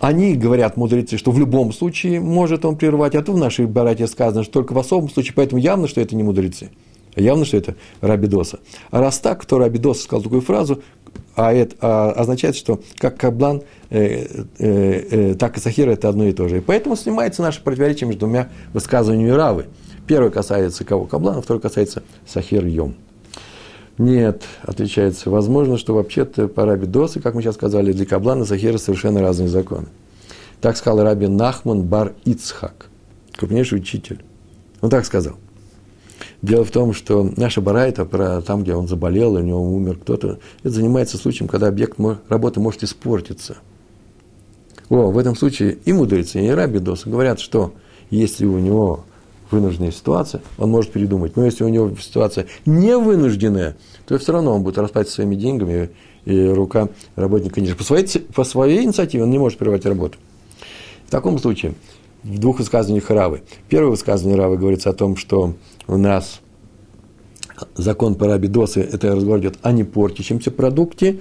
Они говорят, мудрецы, что в любом случае может он прервать, а то в нашей барате сказано, что только в особом случае, поэтому явно, что это не мудрецы. Явно, что это Рабидоса. А раз так, то Рабидоса сказал такую фразу, а это а, означает, что как Каблан, э, э, э, так и Сахира – это одно и то же. И поэтому снимается наше противоречие между двумя высказываниями Равы. Первое касается кого? Каблана, второе касается Сахир Йом. Нет, отвечается, возможно, что вообще-то по Раби Досы, как мы сейчас сказали, для Каблана и Сахира совершенно разные законы. Так сказал Раби Нахман Бар Ицхак, крупнейший учитель. Он так сказал. Дело в том, что наша барайта про там, где он заболел, у него умер кто-то, это занимается случаем, когда объект работы может испортиться. О, в этом случае и мудрецы, и раби Доса говорят, что если у него вынужденная ситуация, он может передумать. Но если у него ситуация не вынужденная, то все равно он будет расплачиваться своими деньгами, и рука работника ниже. По своей, по своей инициативе он не может прервать работу. В таком случае, в двух высказываниях Равы. Первое высказывание Равы говорится о том, что у нас закон по рабидосы, это разговор идет о непортящемся продукте,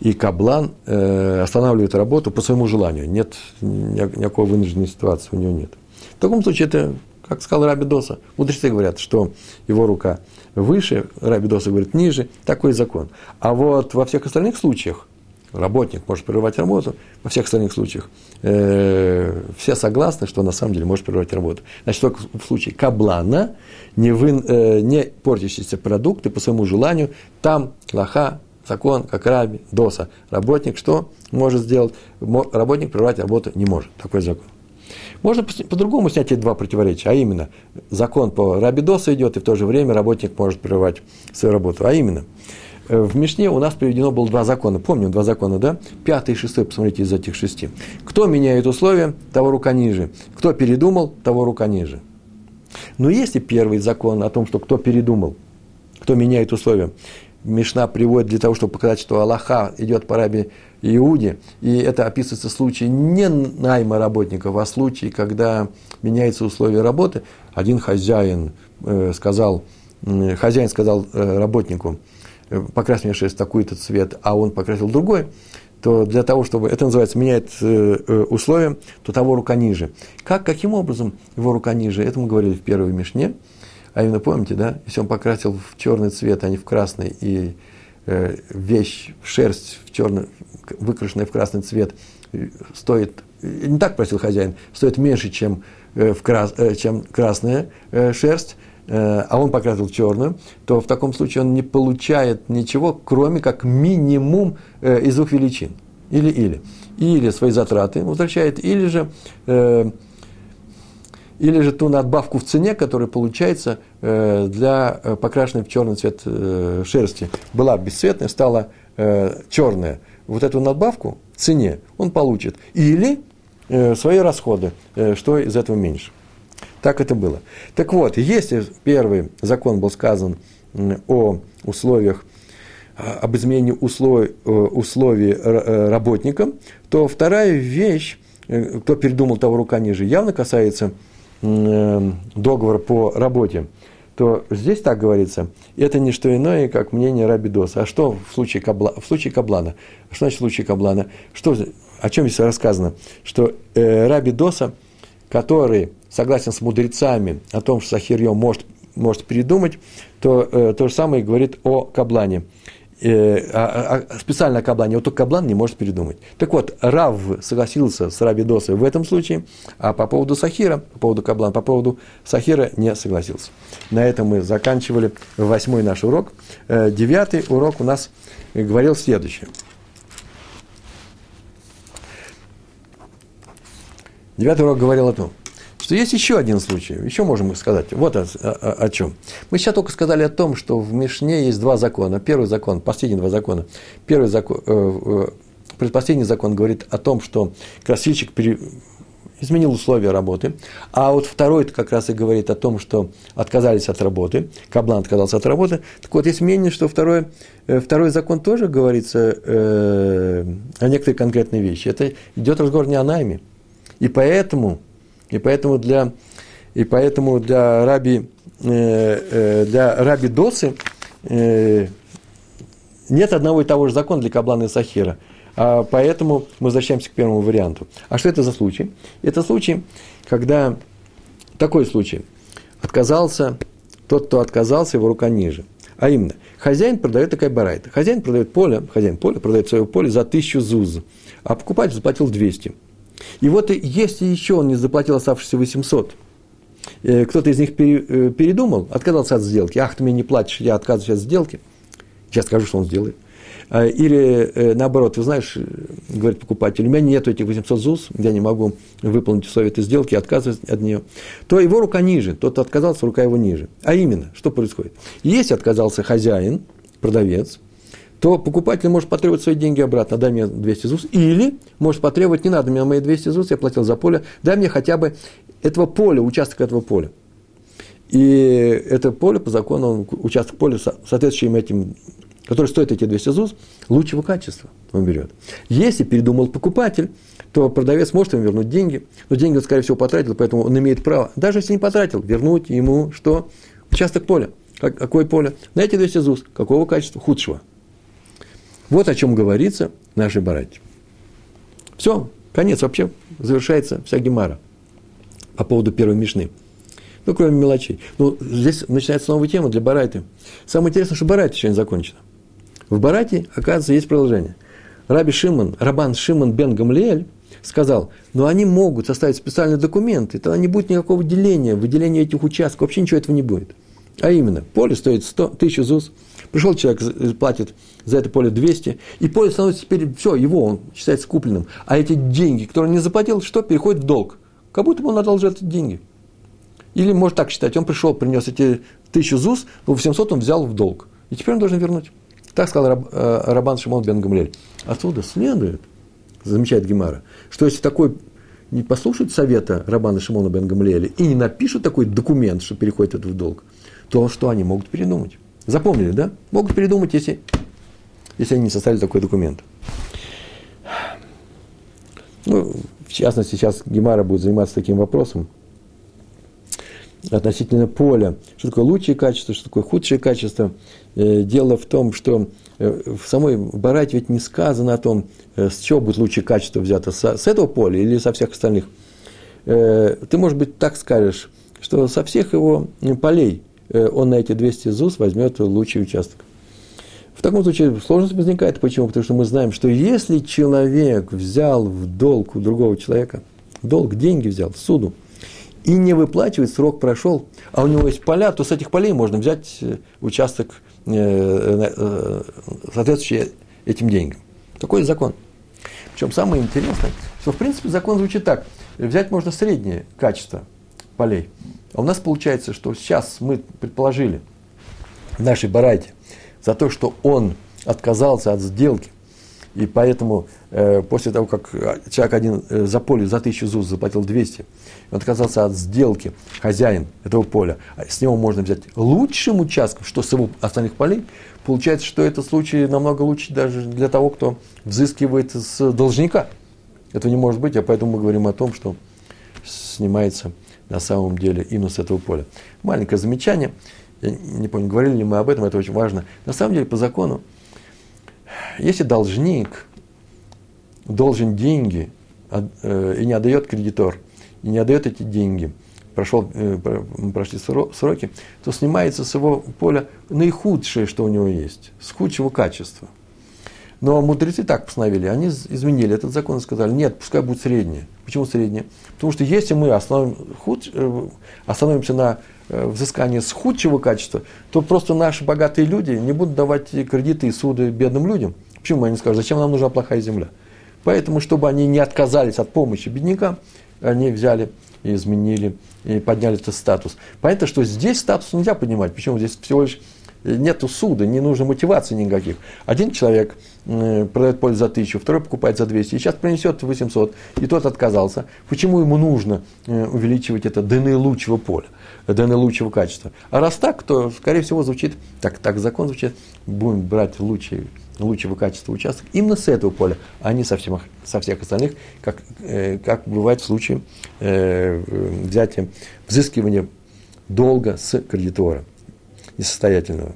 и каблан э, останавливает работу по своему желанию. Нет никакой вынужденной ситуации у него нет. В таком случае это, как сказал Раби Доса, мудрецы говорят, что его рука выше, Раби Доса говорит ниже, такой закон. А вот во всех остальных случаях работник может прерывать работу, во всех остальных случаях э, все согласны, что на самом деле может прерывать работу. Значит, только в случае каблана, не, вы, э, не портящиеся продукты по своему желанию, там лоха, закон, как раби, доса. Работник что может сделать? Работник прерывать работу не может. Такой закон. Можно по-другому снять эти два противоречия, а именно, закон по раби доса идет, и в то же время работник может прерывать свою работу. А именно, в Мишне у нас приведено было два закона. Помним два закона, да? Пятый и шестой, посмотрите, из этих шести. Кто меняет условия, того рука ниже. Кто передумал, того рука ниже. Но если первый закон о том, что кто передумал, кто меняет условия, Мишна приводит для того, чтобы показать, что Аллаха идет по раби Иуде, и это описывается в случае не найма работников, а в случае, когда меняются условия работы. Один хозяин э, сказал, э, хозяин сказал э, работнику – Э, покрась мне шерсть такой-то цвет, а он покрасил другой, то для того, чтобы, это называется, меняет э, э, условия, то того рука ниже. Как, каким образом его рука ниже? Это мы говорили в первой Мишне. А именно, помните, да, если он покрасил в черный цвет, а не в красный, и э, вещь, шерсть в черный, выкрашенная в красный цвет, стоит, не так просил хозяин, стоит меньше, чем, э, в крас, э, чем красная э, шерсть, Э, а он покрасил черную, то в таком случае он не получает ничего, кроме как минимум э, из двух величин. Или-или. Или свои затраты возвращает, или же, э, или же ту надбавку в цене, которая получается для покрашенной в черный цвет шерсти. Была бесцветная, стала черная. Вот эту надбавку в цене он получит. Или свои расходы, что из этого меньше. Так это было. Так вот, если первый закон был сказан о условиях, а, об изменении условий, э, условий э, работникам, то вторая вещь, э, кто передумал того рука ниже, явно касается договора по работе, то здесь так говорится, это не что иное, как мнение Рабидоса. А что в случае, кабла, в случае Каблана? Что значит в случае Каблана? Что о чем здесь рассказано? Что э, Раби который согласен с мудрецами о том, что Сахирьем может, может передумать, то э, то же самое говорит о Каблане. Э, а, а, специально о Каблане, вот только Каблан не может передумать. Так вот, Рав согласился с Раби Досой в этом случае, а по поводу Сахира, по поводу Каблана, по поводу Сахира не согласился. На этом мы заканчивали восьмой наш урок. Э, девятый урок у нас говорил следующее. Девятый урок говорил о том, что есть еще один случай, еще можем сказать, вот о, о, о чем. Мы сейчас только сказали о том, что в Мишне есть два закона. Первый закон, последние два закона. Первый закон, э, э, предпоследний закон говорит о том, что красильщик пере, изменил условия работы, а вот второй как раз и говорит о том, что отказались от работы, Каблан отказался от работы. Так вот, есть мнение, что второй, э, второй закон тоже говорится э, о некоторые конкретные вещи. Это идет разговор не о найме. И поэтому и поэтому для, и поэтому для раби, э, э, для раби Досы э, нет одного и того же закона для Каблана и Сахира. А поэтому мы возвращаемся к первому варианту. А что это за случай? Это случай, когда такой случай. Отказался, тот, кто отказался, его рука ниже. А именно, хозяин продает такая барайта. Хозяин продает поле, хозяин поля продает свое поле за тысячу зуз, а покупатель заплатил 200. И вот если еще он не заплатил оставшиеся 800, э, кто-то из них э, передумал, отказался от сделки. Ах, ты мне не платишь, я отказываюсь от сделки. Сейчас скажу, что он сделает. А, или э, наоборот, вы знаешь, говорит покупатель, у меня нет этих 800 ЗУС, я не могу выполнить условия этой сделки, отказываюсь от нее, то его рука ниже, тот отказался, рука его ниже. А именно, что происходит? Если отказался хозяин, продавец, то покупатель может потребовать свои деньги обратно, дай мне 200 ЗУС, или может потребовать, не надо мне мои 200 ЗУС, я платил за поле, дай мне хотя бы этого поля, участок этого поля. И это поле по закону, участок поля, соответствующим этим, который стоит эти 200 ЗУС, лучшего качества он берет. Если передумал покупатель, то продавец может ему вернуть деньги, но деньги он, скорее всего, потратил, поэтому он имеет право, даже если не потратил, вернуть ему что? Участок поля. Какое поле? На эти 200 ЗУС. Какого качества? Худшего. Вот о чем говорится в нашей барате. Все, конец, вообще завершается вся гемара по поводу первой мишны. Ну, кроме мелочей. Ну, здесь начинается новая тема для барайты. Самое интересное, что барайта еще не закончена. В барате, оказывается, есть продолжение. Раби Шимон, Рабан Шимон бен Гамлиэль сказал, но они могут составить специальный документ, и тогда не будет никакого деления, выделения этих участков, вообще ничего этого не будет. А именно, поле стоит 100, 1000 ЗУС, Пришел человек, платит за это поле 200, и поле становится теперь, все, его, он считается купленным. А эти деньги, которые он не заплатил, что, переходят в долг. Как будто бы он одолжил эти деньги. Или может так считать, он пришел, принес эти тысячу ЗУС, но 800 он взял в долг. И теперь он должен вернуть. Так сказал Раб, э, Рабан Шимон бен Гамлель. Отсюда следует, замечает Гемара, что если такой не послушают совета Рабана Шимона бен Гамлеля и не напишут такой документ, что переходит это в долг, то что они могут передумать? Запомнили, да? Могут передумать, если, если они не составили такой документ. Ну, в частности, сейчас Гемара будет заниматься таким вопросом относительно поля. Что такое лучшее качество, что такое худшее качество. Э, дело в том, что э, в самой Барате ведь не сказано о том, э, с чего будет лучшее качество взято, с этого поля или со всех остальных. Ты, может быть, так скажешь, что со всех его полей – он на эти 200 ЗУС возьмет лучший участок. В таком случае сложность возникает. Почему? Потому что мы знаем, что если человек взял в долг у другого человека, долг деньги взял, суду, и не выплачивает, срок прошел, а у него есть поля, то с этих полей можно взять э, участок, э, соответствующий этим деньгам. Такой закон. Причем самое интересное, что в принципе закон звучит так. Взять можно среднее качество полей – а у нас получается, что сейчас мы предположили в нашей барайте за то, что он отказался от сделки, и поэтому э, после того, как человек один э, за поле за тысячу ЗУЗ заплатил 200, он отказался от сделки, хозяин этого поля, а с него можно взять лучшим участком, что с его остальных полей, получается, что этот случай намного лучше даже для того, кто взыскивает с должника. Этого не может быть, а поэтому мы говорим о том, что снимается на самом деле именно с этого поля. Маленькое замечание, я не помню, говорили ли мы об этом, это очень важно. На самом деле, по закону, если должник должен деньги э, и не отдает кредитор, и не отдает эти деньги, прошел, э, прошли сроки, то снимается с его поля наихудшее, что у него есть, с худшего качества. Но мудрецы так постановили, они изменили этот закон и сказали, нет, пускай будет среднее. Почему среднее? Потому что если мы остановим, худ, э, остановимся на взыскании с худшего качества, то просто наши богатые люди не будут давать кредиты и суды бедным людям. Почему они скажут, зачем нам нужна плохая земля? Поэтому, чтобы они не отказались от помощи беднякам, они взяли и изменили, и подняли этот статус. Понятно, что здесь статус нельзя поднимать. Почему? Здесь всего лишь нету суда, не нужно мотивации никаких. Один человек э, продает поле за тысячу, второй покупает за 200, и сейчас принесет 800, и тот отказался. Почему ему нужно э, увеличивать это до наилучшего поля, до наилучшего качества? А раз так, то, скорее всего, звучит, так, так закон звучит, будем брать лучшие лучшего качества участок именно с этого поля, а не со, всех, со всех остальных, как, э, как бывает в случае э, взятия, взыскивания долга с кредитора несостоятельного.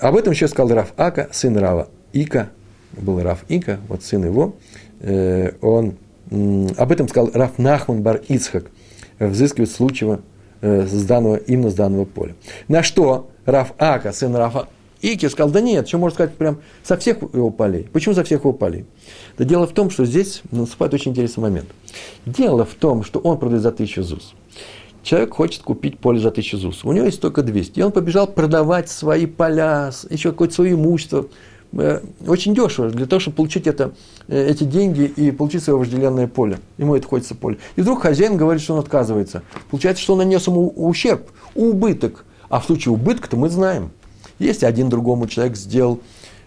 Об этом еще сказал Раф Ака, сын Рава Ика, был Раф Ика, вот сын его, э, он, об этом сказал Раф Нахман Бар Ицхак, взыскивает случая э, с данного, именно с данного поля. На что Раф Ака, сын Рафа Ики сказал, да нет, что можно сказать прям со всех его полей. Почему со всех его полей? Да дело в том, что здесь наступает очень интересный момент. Дело в том, что он продает за тысячу ЗУС. Человек хочет купить поле за тысячу ЗУС. У него есть только 200. И он побежал продавать свои поля, еще какое-то свое имущество. Э, очень дешево, для того, чтобы получить это, э, эти деньги и получить свое вожделенное поле. Ему это хочется поле. И вдруг хозяин говорит, что он отказывается. Получается, что он нанес ему ущерб, убыток. А в случае убытка-то мы знаем – если один другому человек сделал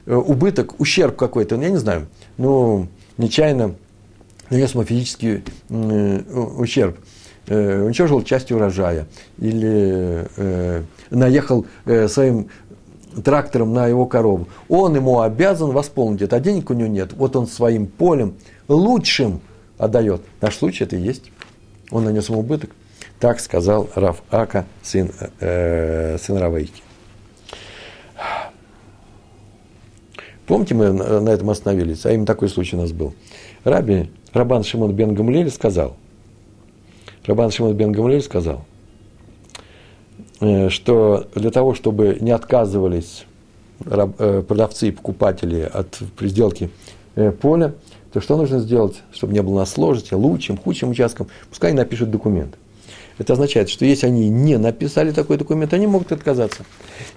э, убыток, ущерб какой-то, ну, я не знаю, ну, нечаянно нанес ему физический ущерб, э, уничтожил часть урожая или э, наехал э, своим трактором на его корову, он ему обязан восполнить это, а денег у него нет. Вот он своим полем лучшим отдает. Наш случай это и есть. Он нанес ему убыток. Так сказал Раф Ака, сын, э, сын Равейки. Помните, мы на этом остановились, а именно такой случай у нас был. Раби, Рабан Шимон бен Гамлель сказал, Рабан Шимон бен Гамлель сказал, э, что для того, чтобы не отказывались э, продавцы и покупатели от при сделке э, поля, то что нужно сделать, чтобы не было насложности, лучшим, худшим участком, пускай они напишут документ. Это означает, что если они не написали такой документ, они могут отказаться.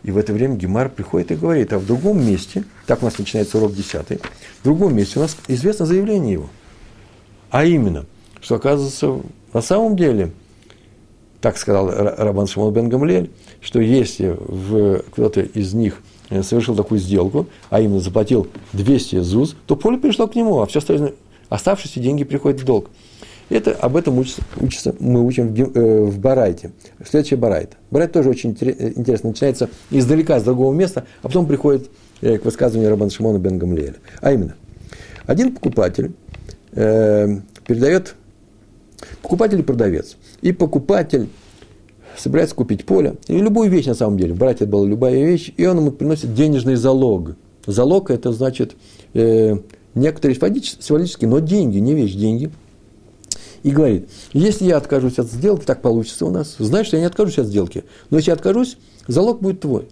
И в это время Гемар приходит и говорит, а в другом месте, так у нас начинается урок 10, в другом месте у нас известно заявление его. А именно, что оказывается, на самом деле, так сказал Рабан Шимон бен Гамлель, что если кто-то из них совершил такую сделку, а именно заплатил 200 ЗУЗ, то поле пришло к нему, а все остальное, оставшиеся деньги приходят в долг. Это, об этом учится, учится, мы учим в, э, в Барайте. Следующая Барайта. Барайт тоже очень э, интересно. Начинается издалека, с другого места, а потом приходит э, к высказыванию Рабана Шимона бен Гамлиэля. А именно, один покупатель э, передает, покупатель и продавец, и покупатель собирается купить поле, или любую вещь на самом деле, брать это была любая вещь, и он ему приносит денежный залог. Залог – это значит э, некоторые символические, но деньги, не вещь, деньги – и говорит, если я откажусь от сделки, так получится у нас, знаешь, что я не откажусь от сделки, но если я откажусь, залог будет твой.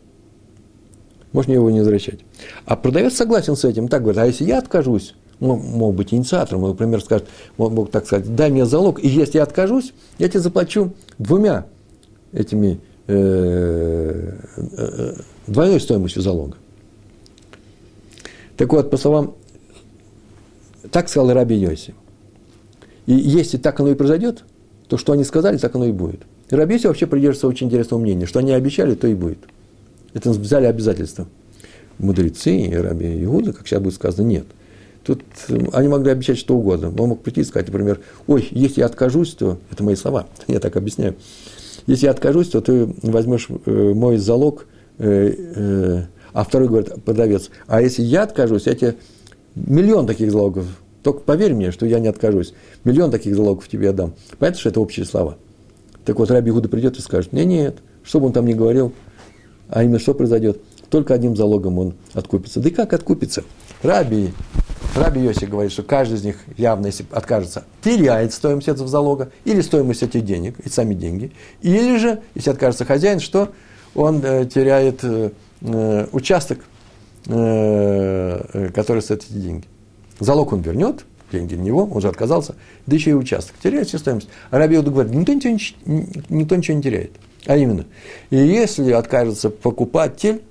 Можно его не возвращать. А продавец согласен с этим, так говорит, а если я откажусь, мог, мог быть инициатором, он, например, скажет, мог, мог так сказать, дай мне залог, и если я откажусь, я тебе заплачу двумя этими э, э, двойной стоимостью залога. Так вот, по словам, так сказал Раби Йоси – и если так оно и произойдет, то что они сказали, так оно и будет. И Рабиси вообще придерживается очень интересного мнения, что они обещали, то и будет. Это взяли обязательства. Мудрецы и Раби Иуда, как сейчас будет сказано, нет. Тут они могли обещать что угодно. Он мог прийти и сказать, например, ой, если я откажусь, то... Это мои слова, [laughs] я так объясняю. Если я откажусь, то ты возьмешь э, мой залог, э, э, а второй говорит, продавец, а если я откажусь, я тебе миллион таких залогов только поверь мне, что я не откажусь. Миллион таких залогов тебе отдам. Понятно, что это общие слова. Так вот, Раби Гуда придет и скажет, нет, нет, что бы он там ни говорил, а именно что произойдет, только одним залогом он откупится. Да и как откупится? Раби Раби Йоси говорит, что каждый из них явно, если откажется, теряет стоимость этого залога, или стоимость этих денег, и сами деньги, или же, если откажется хозяин, что он э, теряет э, э участок, который стоит эти деньги. Залог он вернет, деньги на него, он же отказался, да еще и участок. Теряет всю стоимость. А Раби Иуда говорит, никто ничего, никто ничего не теряет. А именно, и если откажется покупатель,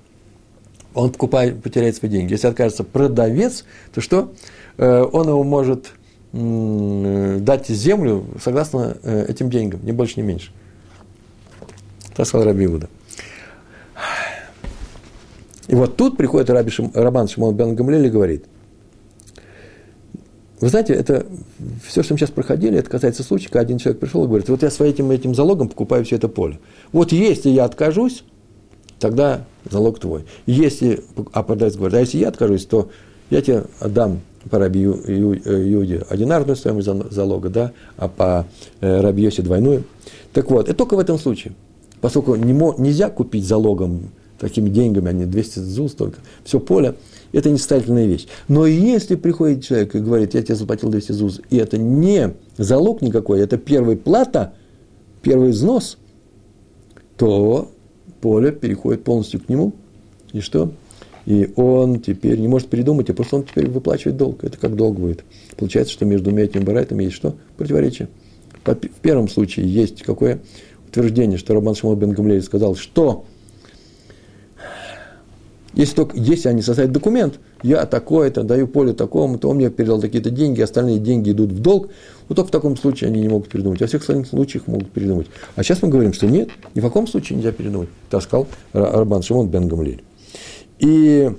он покупает, потеряет свои деньги. Если откажется продавец, то что? Э, он его может дать землю согласно э, этим деньгам, ни больше, ни меньше. Так сказал Раби Иуда. И вот тут приходит Раби Шим, Рабан Шимон Бен Гамлель и говорит – вы знаете, это все, что мы сейчас проходили, это касается случая, когда один человек пришел и говорит, вот я своим этим залогом покупаю все это поле. Вот если я откажусь, тогда залог твой. Если, а продавец говорит, а если я откажусь, то я тебе отдам по Раби Юде одинарную стоимость залога, да, а по э, Раби Йосе двойную. Так вот, это только в этом случае. Поскольку не, нельзя купить залогом такими деньгами, они 200 зул столько, все поле – это несостоятельная вещь. Но если приходит человек и говорит, я тебе заплатил 200 ЗУЗ, и это не залог никакой, это первая плата, первый взнос, то поле переходит полностью к нему. И что? И он теперь не может передумать, а просто он теперь выплачивает долг. Это как долг будет. Получается, что между двумя этими барайтами есть что? Противоречие. В первом случае есть какое утверждение, что Роман Шимон бен Гамлель сказал, что если, только, если они составят документ, я такой-то, даю поле такому, то он мне передал такие-то деньги, остальные деньги идут в долг, вот только в таком случае они не могут передумать. Во всех остальных случаях могут передумать. А сейчас мы говорим, что нет, ни в каком случае нельзя передумать. Так сказал Арбан Шимон бен Гамлель. И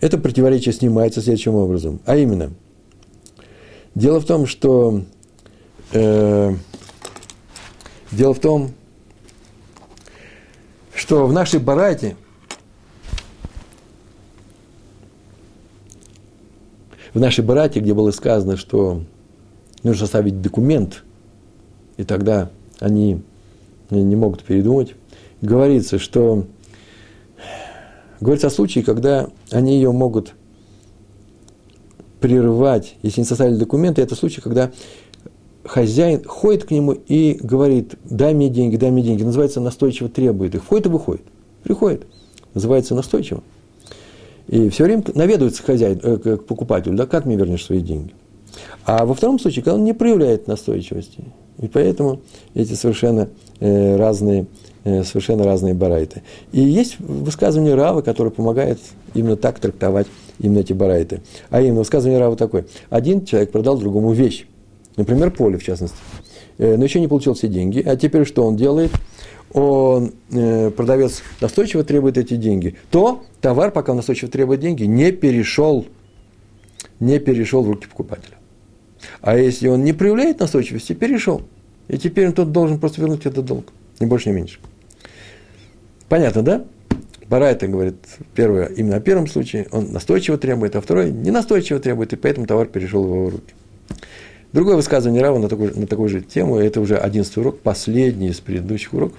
это противоречие снимается следующим образом. А именно, дело в том, что э, дело в том, что в нашей барайте в нашей барате, где было сказано, что нужно составить документ, и тогда они не могут передумать, говорится, что говорится о случае, когда они ее могут прерывать, если не составили документы, это случай, когда хозяин ходит к нему и говорит, дай мне деньги, дай мне деньги. Называется настойчиво требует их. Входит и выходит. Приходит. Называется настойчиво. И все время наведывается хозяин, э, к покупателю, да, как мне вернешь свои деньги. А во втором случае, когда он не проявляет настойчивости. И поэтому эти совершенно э, разные, э, совершенно разные барайты. И есть высказывание Рава, которое помогает именно так трактовать именно эти барайты. А именно высказывание Рава такое. Один человек продал другому вещь. Например, поле, в частности. Э, но еще не получил все деньги. А теперь что он делает? Он, э, продавец настойчиво требует эти деньги. То товар, пока он настойчиво требует деньги, не перешел, не перешел в руки покупателя. А если он не проявляет настойчивости, перешел. И теперь он тот должен просто вернуть этот долг. Ни больше, ни меньше. Понятно, да? Барайта говорит, первое, именно о первом случае, он настойчиво требует, а второй не настойчиво требует, и поэтому товар перешел в его руки. Другое высказывание Рава на такую, на такую же тему, это уже одиннадцатый урок, последний из предыдущих уроков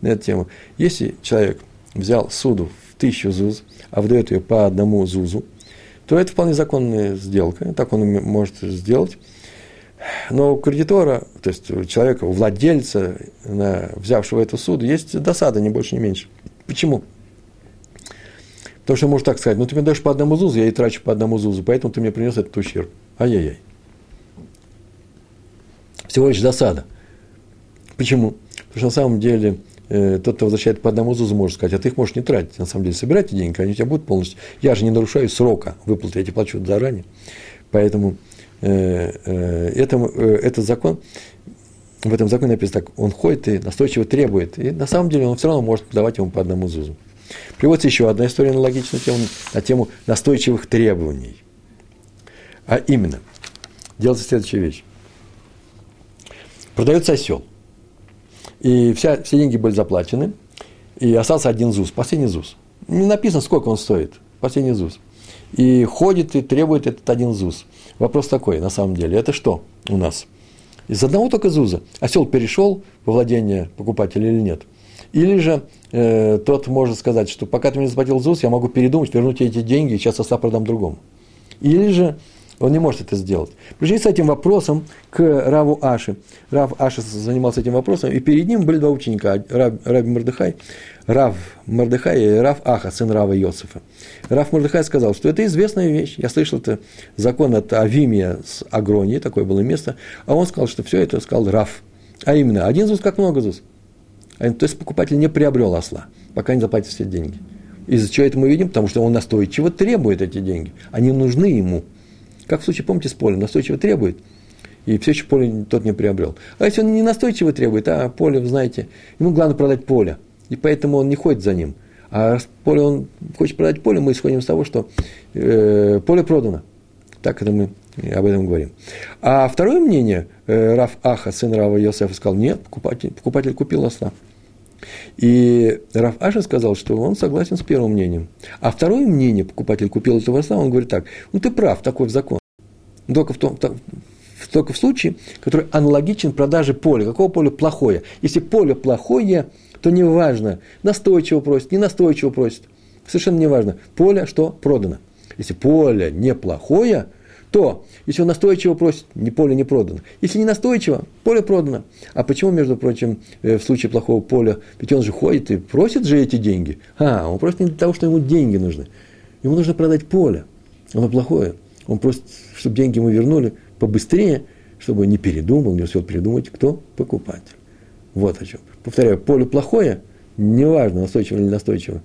на эту тему. Если человек взял суду в тысячу зуз, а выдает ее по одному зузу, то это вполне законная сделка, так он может сделать. Но у кредитора, то есть у человека, у владельца, взявшего эту суду, есть досада, ни больше, ни меньше. Почему? Потому что может так сказать, ну ты мне даешь по одному зузу, я и трачу по одному зузу, поэтому ты мне принес этот ущерб. Ай-яй-яй всего лишь досада. Почему? Потому что на самом деле э, тот, кто возвращает по одному ЗУЗу, может сказать, а ты их можешь не тратить. На самом деле, собирайте деньги, они у тебя будут полностью. Я же не нарушаю срока выплаты, я тебе плачу заранее. Поэтому э, э, э, этот закон, в этом законе написано так, он ходит и настойчиво требует. И на самом деле он все равно может давать ему по одному ЗУЗу. Приводится еще одна история аналогичная тему, на тему настойчивых требований. А именно, делается следующая вещь продается осел. И вся, все деньги были заплачены, и остался один ЗУЗ, последний ЗУЗ. Не написано, сколько он стоит, последний ЗУЗ. И ходит и требует этот один ЗУЗ. Вопрос такой, на самом деле, это что у нас? Из одного только ЗУЗа. Осел перешел во владение покупателя или нет? Или же э, тот может сказать, что пока ты мне заплатил ЗУС, я могу передумать, вернуть эти деньги, и сейчас осла продам другому. Или же он не может это сделать. Пришли с этим вопросом к Раву Аши. Рав Аши занимался этим вопросом, и перед ним были два ученика, Рав, Раби Мордыхай, Рав Мордыхай и Рав Аха, сын Рава Йосифа. Рав Мордыхай сказал, что это известная вещь. Я слышал, это закон от Авимия с Агронии, такое было место. А он сказал, что все это сказал Рав. А именно, один ЗУС как много ЗУС. А, то есть покупатель не приобрел осла, пока не заплатит все деньги. Из-за чего это мы видим? Потому что он настойчиво требует эти деньги. Они нужны ему. Как в случае, помните, с полем, настойчиво требует, и все еще поле тот не приобрел. А если он не настойчиво требует, а поле, вы знаете, ему главное продать поле, и поэтому он не ходит за ним. А раз поле он хочет продать поле, мы исходим из того, что э, поле продано. Так это мы об этом говорим. А второе мнение, э, Раф Аха, сын Рава Йосефа, сказал, нет, покупатель, покупатель купил осла. И Раф Аша сказал, что он согласен с первым мнением. А второе мнение, покупатель купил этого осла, он говорит так, ну ты прав, такой закон только в, том, только в случае, который аналогичен продаже поля. Какого поля плохое? Если поле плохое, то неважно, настойчиво просит, не настойчиво просит. Совершенно неважно. Поле что? Продано. Если поле неплохое, то, если он настойчиво просит, ни поле не продано. Если не настойчиво, поле продано. А почему, между прочим, э, в случае плохого поля, ведь он же ходит и просит же эти деньги. А, он просит не для того, что ему деньги нужны. Ему нужно продать поле. Оно плохое. Он просит, чтобы деньги ему вернули побыстрее, чтобы не передумал, не успел передумать, кто покупатель. Вот о чем. Повторяю, поле плохое, неважно, настойчиво или настойчиво,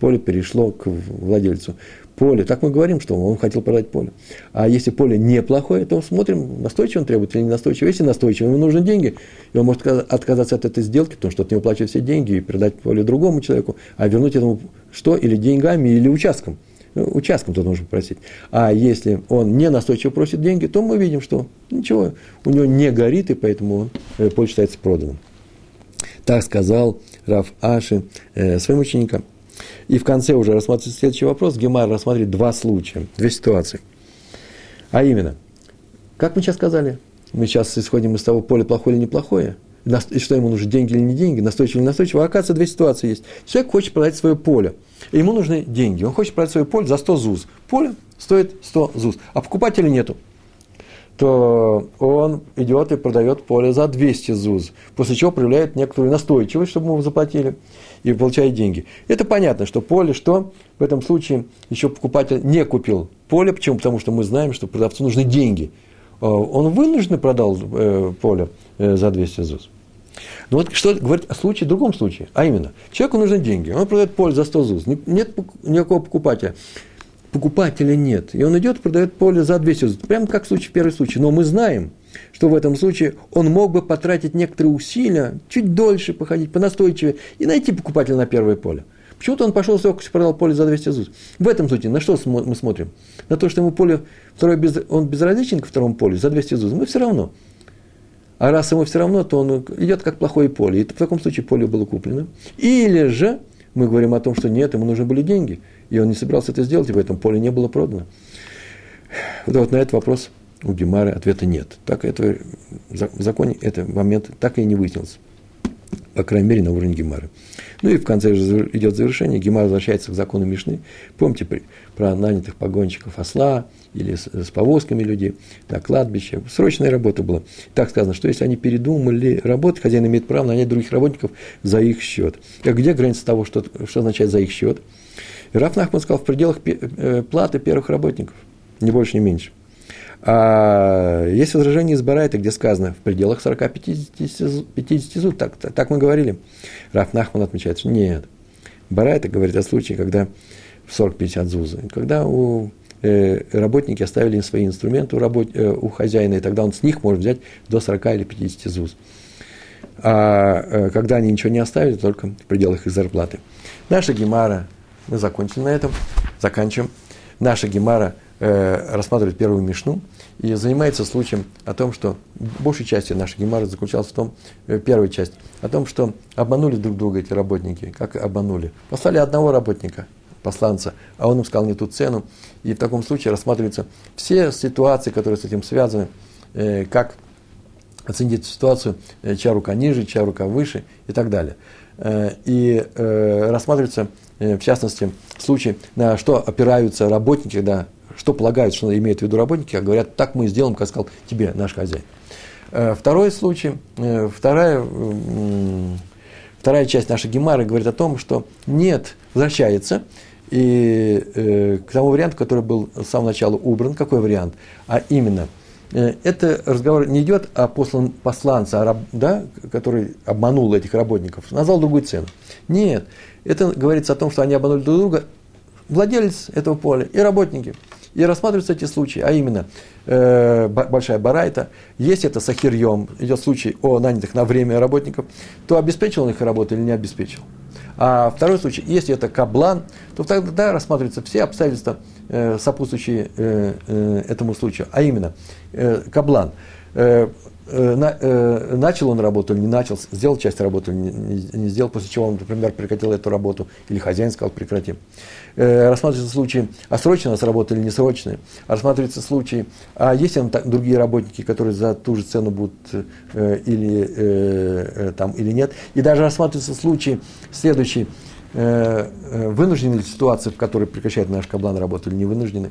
поле перешло к владельцу. Поле, так мы говорим, что он хотел продать поле. А если поле неплохое, то смотрим, настойчиво он требует или не настойчиво. Если настойчиво, ему нужны деньги, и он может отказаться от этой сделки, потому что от него платят все деньги, и передать поле другому человеку, а вернуть этому что? Или деньгами, или участком – ну, участком тут нужно просить. А если он не настойчиво просит деньги, то мы видим, что ничего, у него не горит, и поэтому он, э, поле считается проданным. Так сказал Раф Аши э, своим ученикам. И в конце уже рассматривается следующий вопрос. Гемар рассматривает два случая, две ситуации. А именно, как мы сейчас сказали, мы сейчас исходим из того, поле плохое или неплохое, и что ему нужны, деньги или не деньги, настойчиво или настойчиво. А оказывается, две ситуации есть. Человек хочет продать свое поле – ему нужны деньги. Он хочет продать свое поле за 100 ЗУЗ. Поле стоит 100 ЗУЗ, а покупателя нету. То он идет и продает поле за 200 ЗУЗ, после чего проявляет некоторую настойчивость, чтобы ему заплатили, и получает деньги. Это понятно, что поле, что в этом случае еще покупатель не купил поле. Почему? Потому что мы знаем, что продавцу нужны деньги. Э, он вынужденно продал э, поле э, за 200 ЗУЗ. Но вот что говорит о случае, другом случае, а именно, человеку нужны деньги, он продает поле за 100 ЗУЗ, нет никакого покупателя, покупателя нет, и он идет продает поле за 200 ЗУЗ, прямо как в случае, в первый случай, но мы знаем, что в этом случае он мог бы потратить некоторые усилия, чуть дольше походить, понастойчивее, и найти покупателя на первое поле. Почему-то он пошел с легкостью продал поле за 200 ЗУЗ. В этом случае на что мы смотрим? На то, что ему поле, второе, без, он безразличен ко второму полю за 200 ЗУЗ. Мы все равно а раз ему все равно, то он идет как плохое поле. И в таком случае поле было куплено. Или же мы говорим о том, что нет, ему нужны были деньги, и он не собирался это сделать, и поэтому поле не было продано. Вот, вот на этот вопрос у Гемары ответа нет. Так это, в законе этот момент так и не выяснился. По крайней мере, на уровне Гемары. Ну и в конце же идет завершение. Гемар возвращается к закону Мишны. Помните про нанятых погонщиков осла, или с, с повозками людей на кладбище. Срочная работа была. Так сказано, что если они передумали работать, хозяин имеет право нанять других работников за их счет. А где граница того, что, что означает за их счет? Раф Нахман сказал, в пределах э, платы первых работников, не больше, не меньше. А есть возражение из Барайта, где сказано в пределах 40-50 50 зуд, так, так мы говорили. Раф Нахман отмечает, что нет. Барайта говорит о случае, когда в 40-50 зузы. Когда у Э, работники оставили свои инструменты у, работ, э, у хозяина, и тогда он с них может взять до 40 или 50 ЗУЗ. А э, когда они ничего не оставили, только в пределах их зарплаты. Наша Гемара, мы закончили на этом, заканчиваем. Наша Гемара э, рассматривает первую мишну и занимается случаем о том, что большей частью нашей Гемары заключалась в том, э, первая часть, о том, что обманули друг друга эти работники. Как обманули? Послали одного работника, посланца, а он им сказал не ту цену. И в таком случае рассматриваются все ситуации, которые с этим связаны, э, как оценить ситуацию, чья рука ниже, чья рука выше и так далее. И э, рассматривается, в частности, случаи, на что опираются работники, да, что полагают, что имеют в виду работники, а говорят, так мы сделаем, как сказал тебе наш хозяин. Второй случай, вторая, вторая часть нашей гемары говорит о том, что нет, возвращается, и э, к тому варианту, который был с самого начала убран, какой вариант? А именно – Э, это разговор не идет о послан, посланце, а раб, да, который обманул этих работников, назвал другую цену. Нет, это говорится о том, что они обманули друг друга, владелец этого поля и работники. И рассматриваются эти случаи, а именно э, большая барайта, если это сахирьем, идет случай о нанятых на время работников, то обеспечил он их работу или не обеспечил. А второй случай, если это каблан, то тогда рассматриваются все обстоятельства, э, сопутствующие э, э, этому случаю. А именно, э, каблан. Э, на, э, начал он работу или не начал, сделал часть работы или не, сделал, после чего он, например, прекратил эту работу, или хозяин сказал прекратим. Э, рассматриваются случаи, а срочно у нас работа или несрочная. Рассматриваются случаи, а есть там другие работники, которые за ту же цену будут э, или, э, э, там, или нет. И даже рассматриваются случаи следующие, э, э вынуждены ли ситуации, в которой прекращает наш каблан работу или не вынуждены.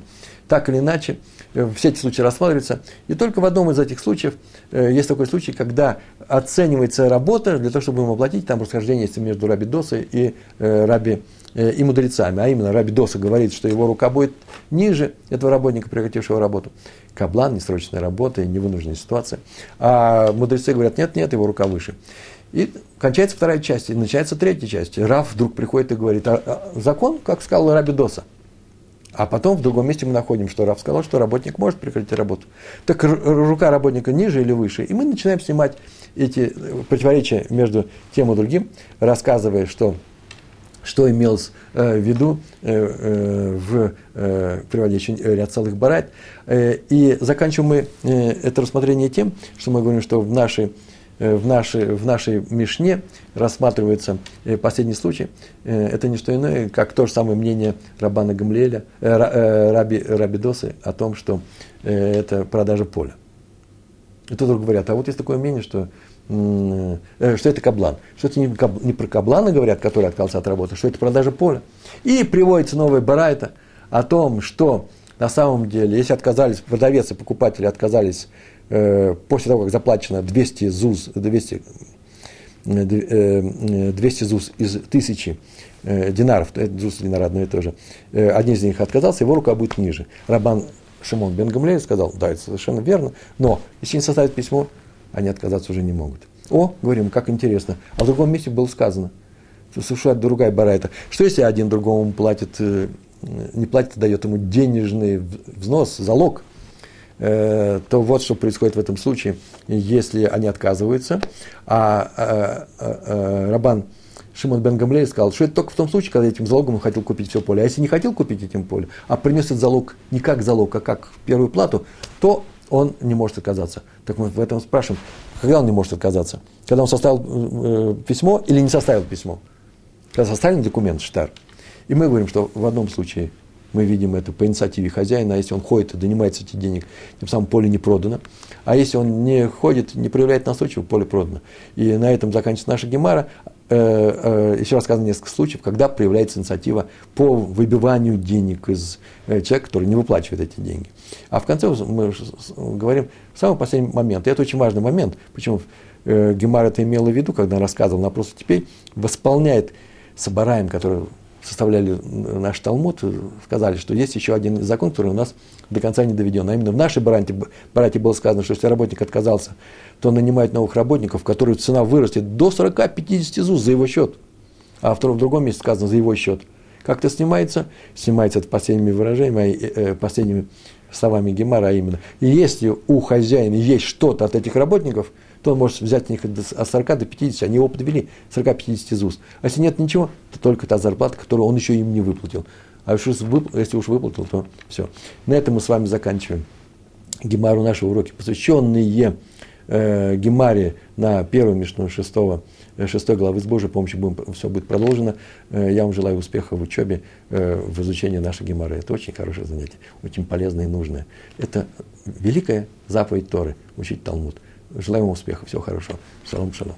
Так или иначе, Э, все эти случаи рассматриваются. И только в одном из этих случаев э, есть такой случай, когда оценивается работа для того, чтобы ему оплатить, там расхождение есть между Раби Досой и э, Раби и мудрецами, а именно Раби Доса говорит, что его рука будет ниже этого работника, прекратившего работу. Каблан, несрочная работа, невынужденная ситуация. А мудрецы говорят, нет, нет, его рука выше. И кончается вторая часть, и начинается третья часть. Раф вдруг приходит и говорит, а, а, закон, как сказал Раби Доса – а потом в другом месте мы находим, что Раф сказал, что работник может прекратить работу. Так рука работника ниже или выше. И мы начинаем снимать эти э, противоречия между тем и другим, рассказывая, что, что имелось э, в виду э, э, в э, приводе еще ряд целых барайт. Э, и заканчиваем мы э, это рассмотрение тем, что мы говорим, что в нашей Э, в нашей, в нашей Мишне рассматривается э, последний случай. Э, это не что иное, как то же самое мнение Рабана Гамлеля, Раби, Раби Досы о том, что это продажа поля. И тут говорят, а вот есть такое мнение, что, что это каблан. Что это не, не про каблана говорят, который отказался от работы, что это продажа поля. И приводится новая барайта о том, что на самом деле, если отказались, продавец и покупатели отказались Э, после того, как заплачено 200 ЗУЗ, 200, 200 ЗУЗ из тысячи э, динаров, это ЗУЗ и динар одно и то же, э, один из них отказался, его рука будет ниже. Рабан Шимон бен сказал, да, это совершенно верно, но если не составят письмо, они отказаться уже не могут. О, говорим, как интересно. А в другом месте было сказано, совершенно другая барайта. Что если один другому платит, не платит, а дает ему денежный взнос, залог – Э, то вот что происходит в этом случае, если они отказываются, а, а, а Рабан Шимон бен Гамлей сказал, что это только в том случае, когда этим залогом он хотел купить все поле. А если не хотел купить этим поле, а принес этот залог не как залог, а как первую плату, то он не может отказаться. Так мы в этом спрашиваем, когда он не может отказаться? Когда он составил э, письмо или не составил письмо? Когда составил документ, штар. И мы говорим, что в одном случае мы видим это по инициативе хозяина, а если он ходит и донимается этих денег, тем самым поле не продано. А если он не ходит, не проявляет настойчиво, поле продано. И на этом заканчивается наша гемара. Э, э, еще рассказано несколько случаев, когда проявляется инициатива по выбиванию денег из э, человека, который не выплачивает эти деньги. А в конце мы говорим самый последний момент. И это очень важный момент. Почему Гемара это имела в виду, когда рассказывал, она просто теперь восполняет Сабараем, который составляли наш Талмуд, сказали, что есть еще один закон, который у нас до конца не доведен. А именно в нашей братье, братье было сказано, что если работник отказался, то нанимает новых работников, которые цена вырастет до 40-50 ЗУЗ за его счет. А в другом месте сказано за его счет. Как это снимается? Снимается это последними выражениями, э, э, последними словами Гемара, а именно, если у хозяина есть что-то от этих работников – то он может взять у них от 40 до 50, они его подвели 40-50 ЗУС. А если нет ничего, то только та зарплата, которую он еще им не выплатил. А если уж выплатил, то все. На этом мы с вами заканчиваем Гемару наши уроки, посвященные э, Гемаре на первую мишну шестого, э, шестой главы с Божьей помощью будем, все будет продолжено. Э, я вам желаю успеха в учебе, э, в изучении нашей Гемары. Это очень хорошее занятие, очень полезное и нужное. Это великая заповедь Торы – учить Талмуд – Желаем вам успеха, всего хорошего. Шалом, шалом.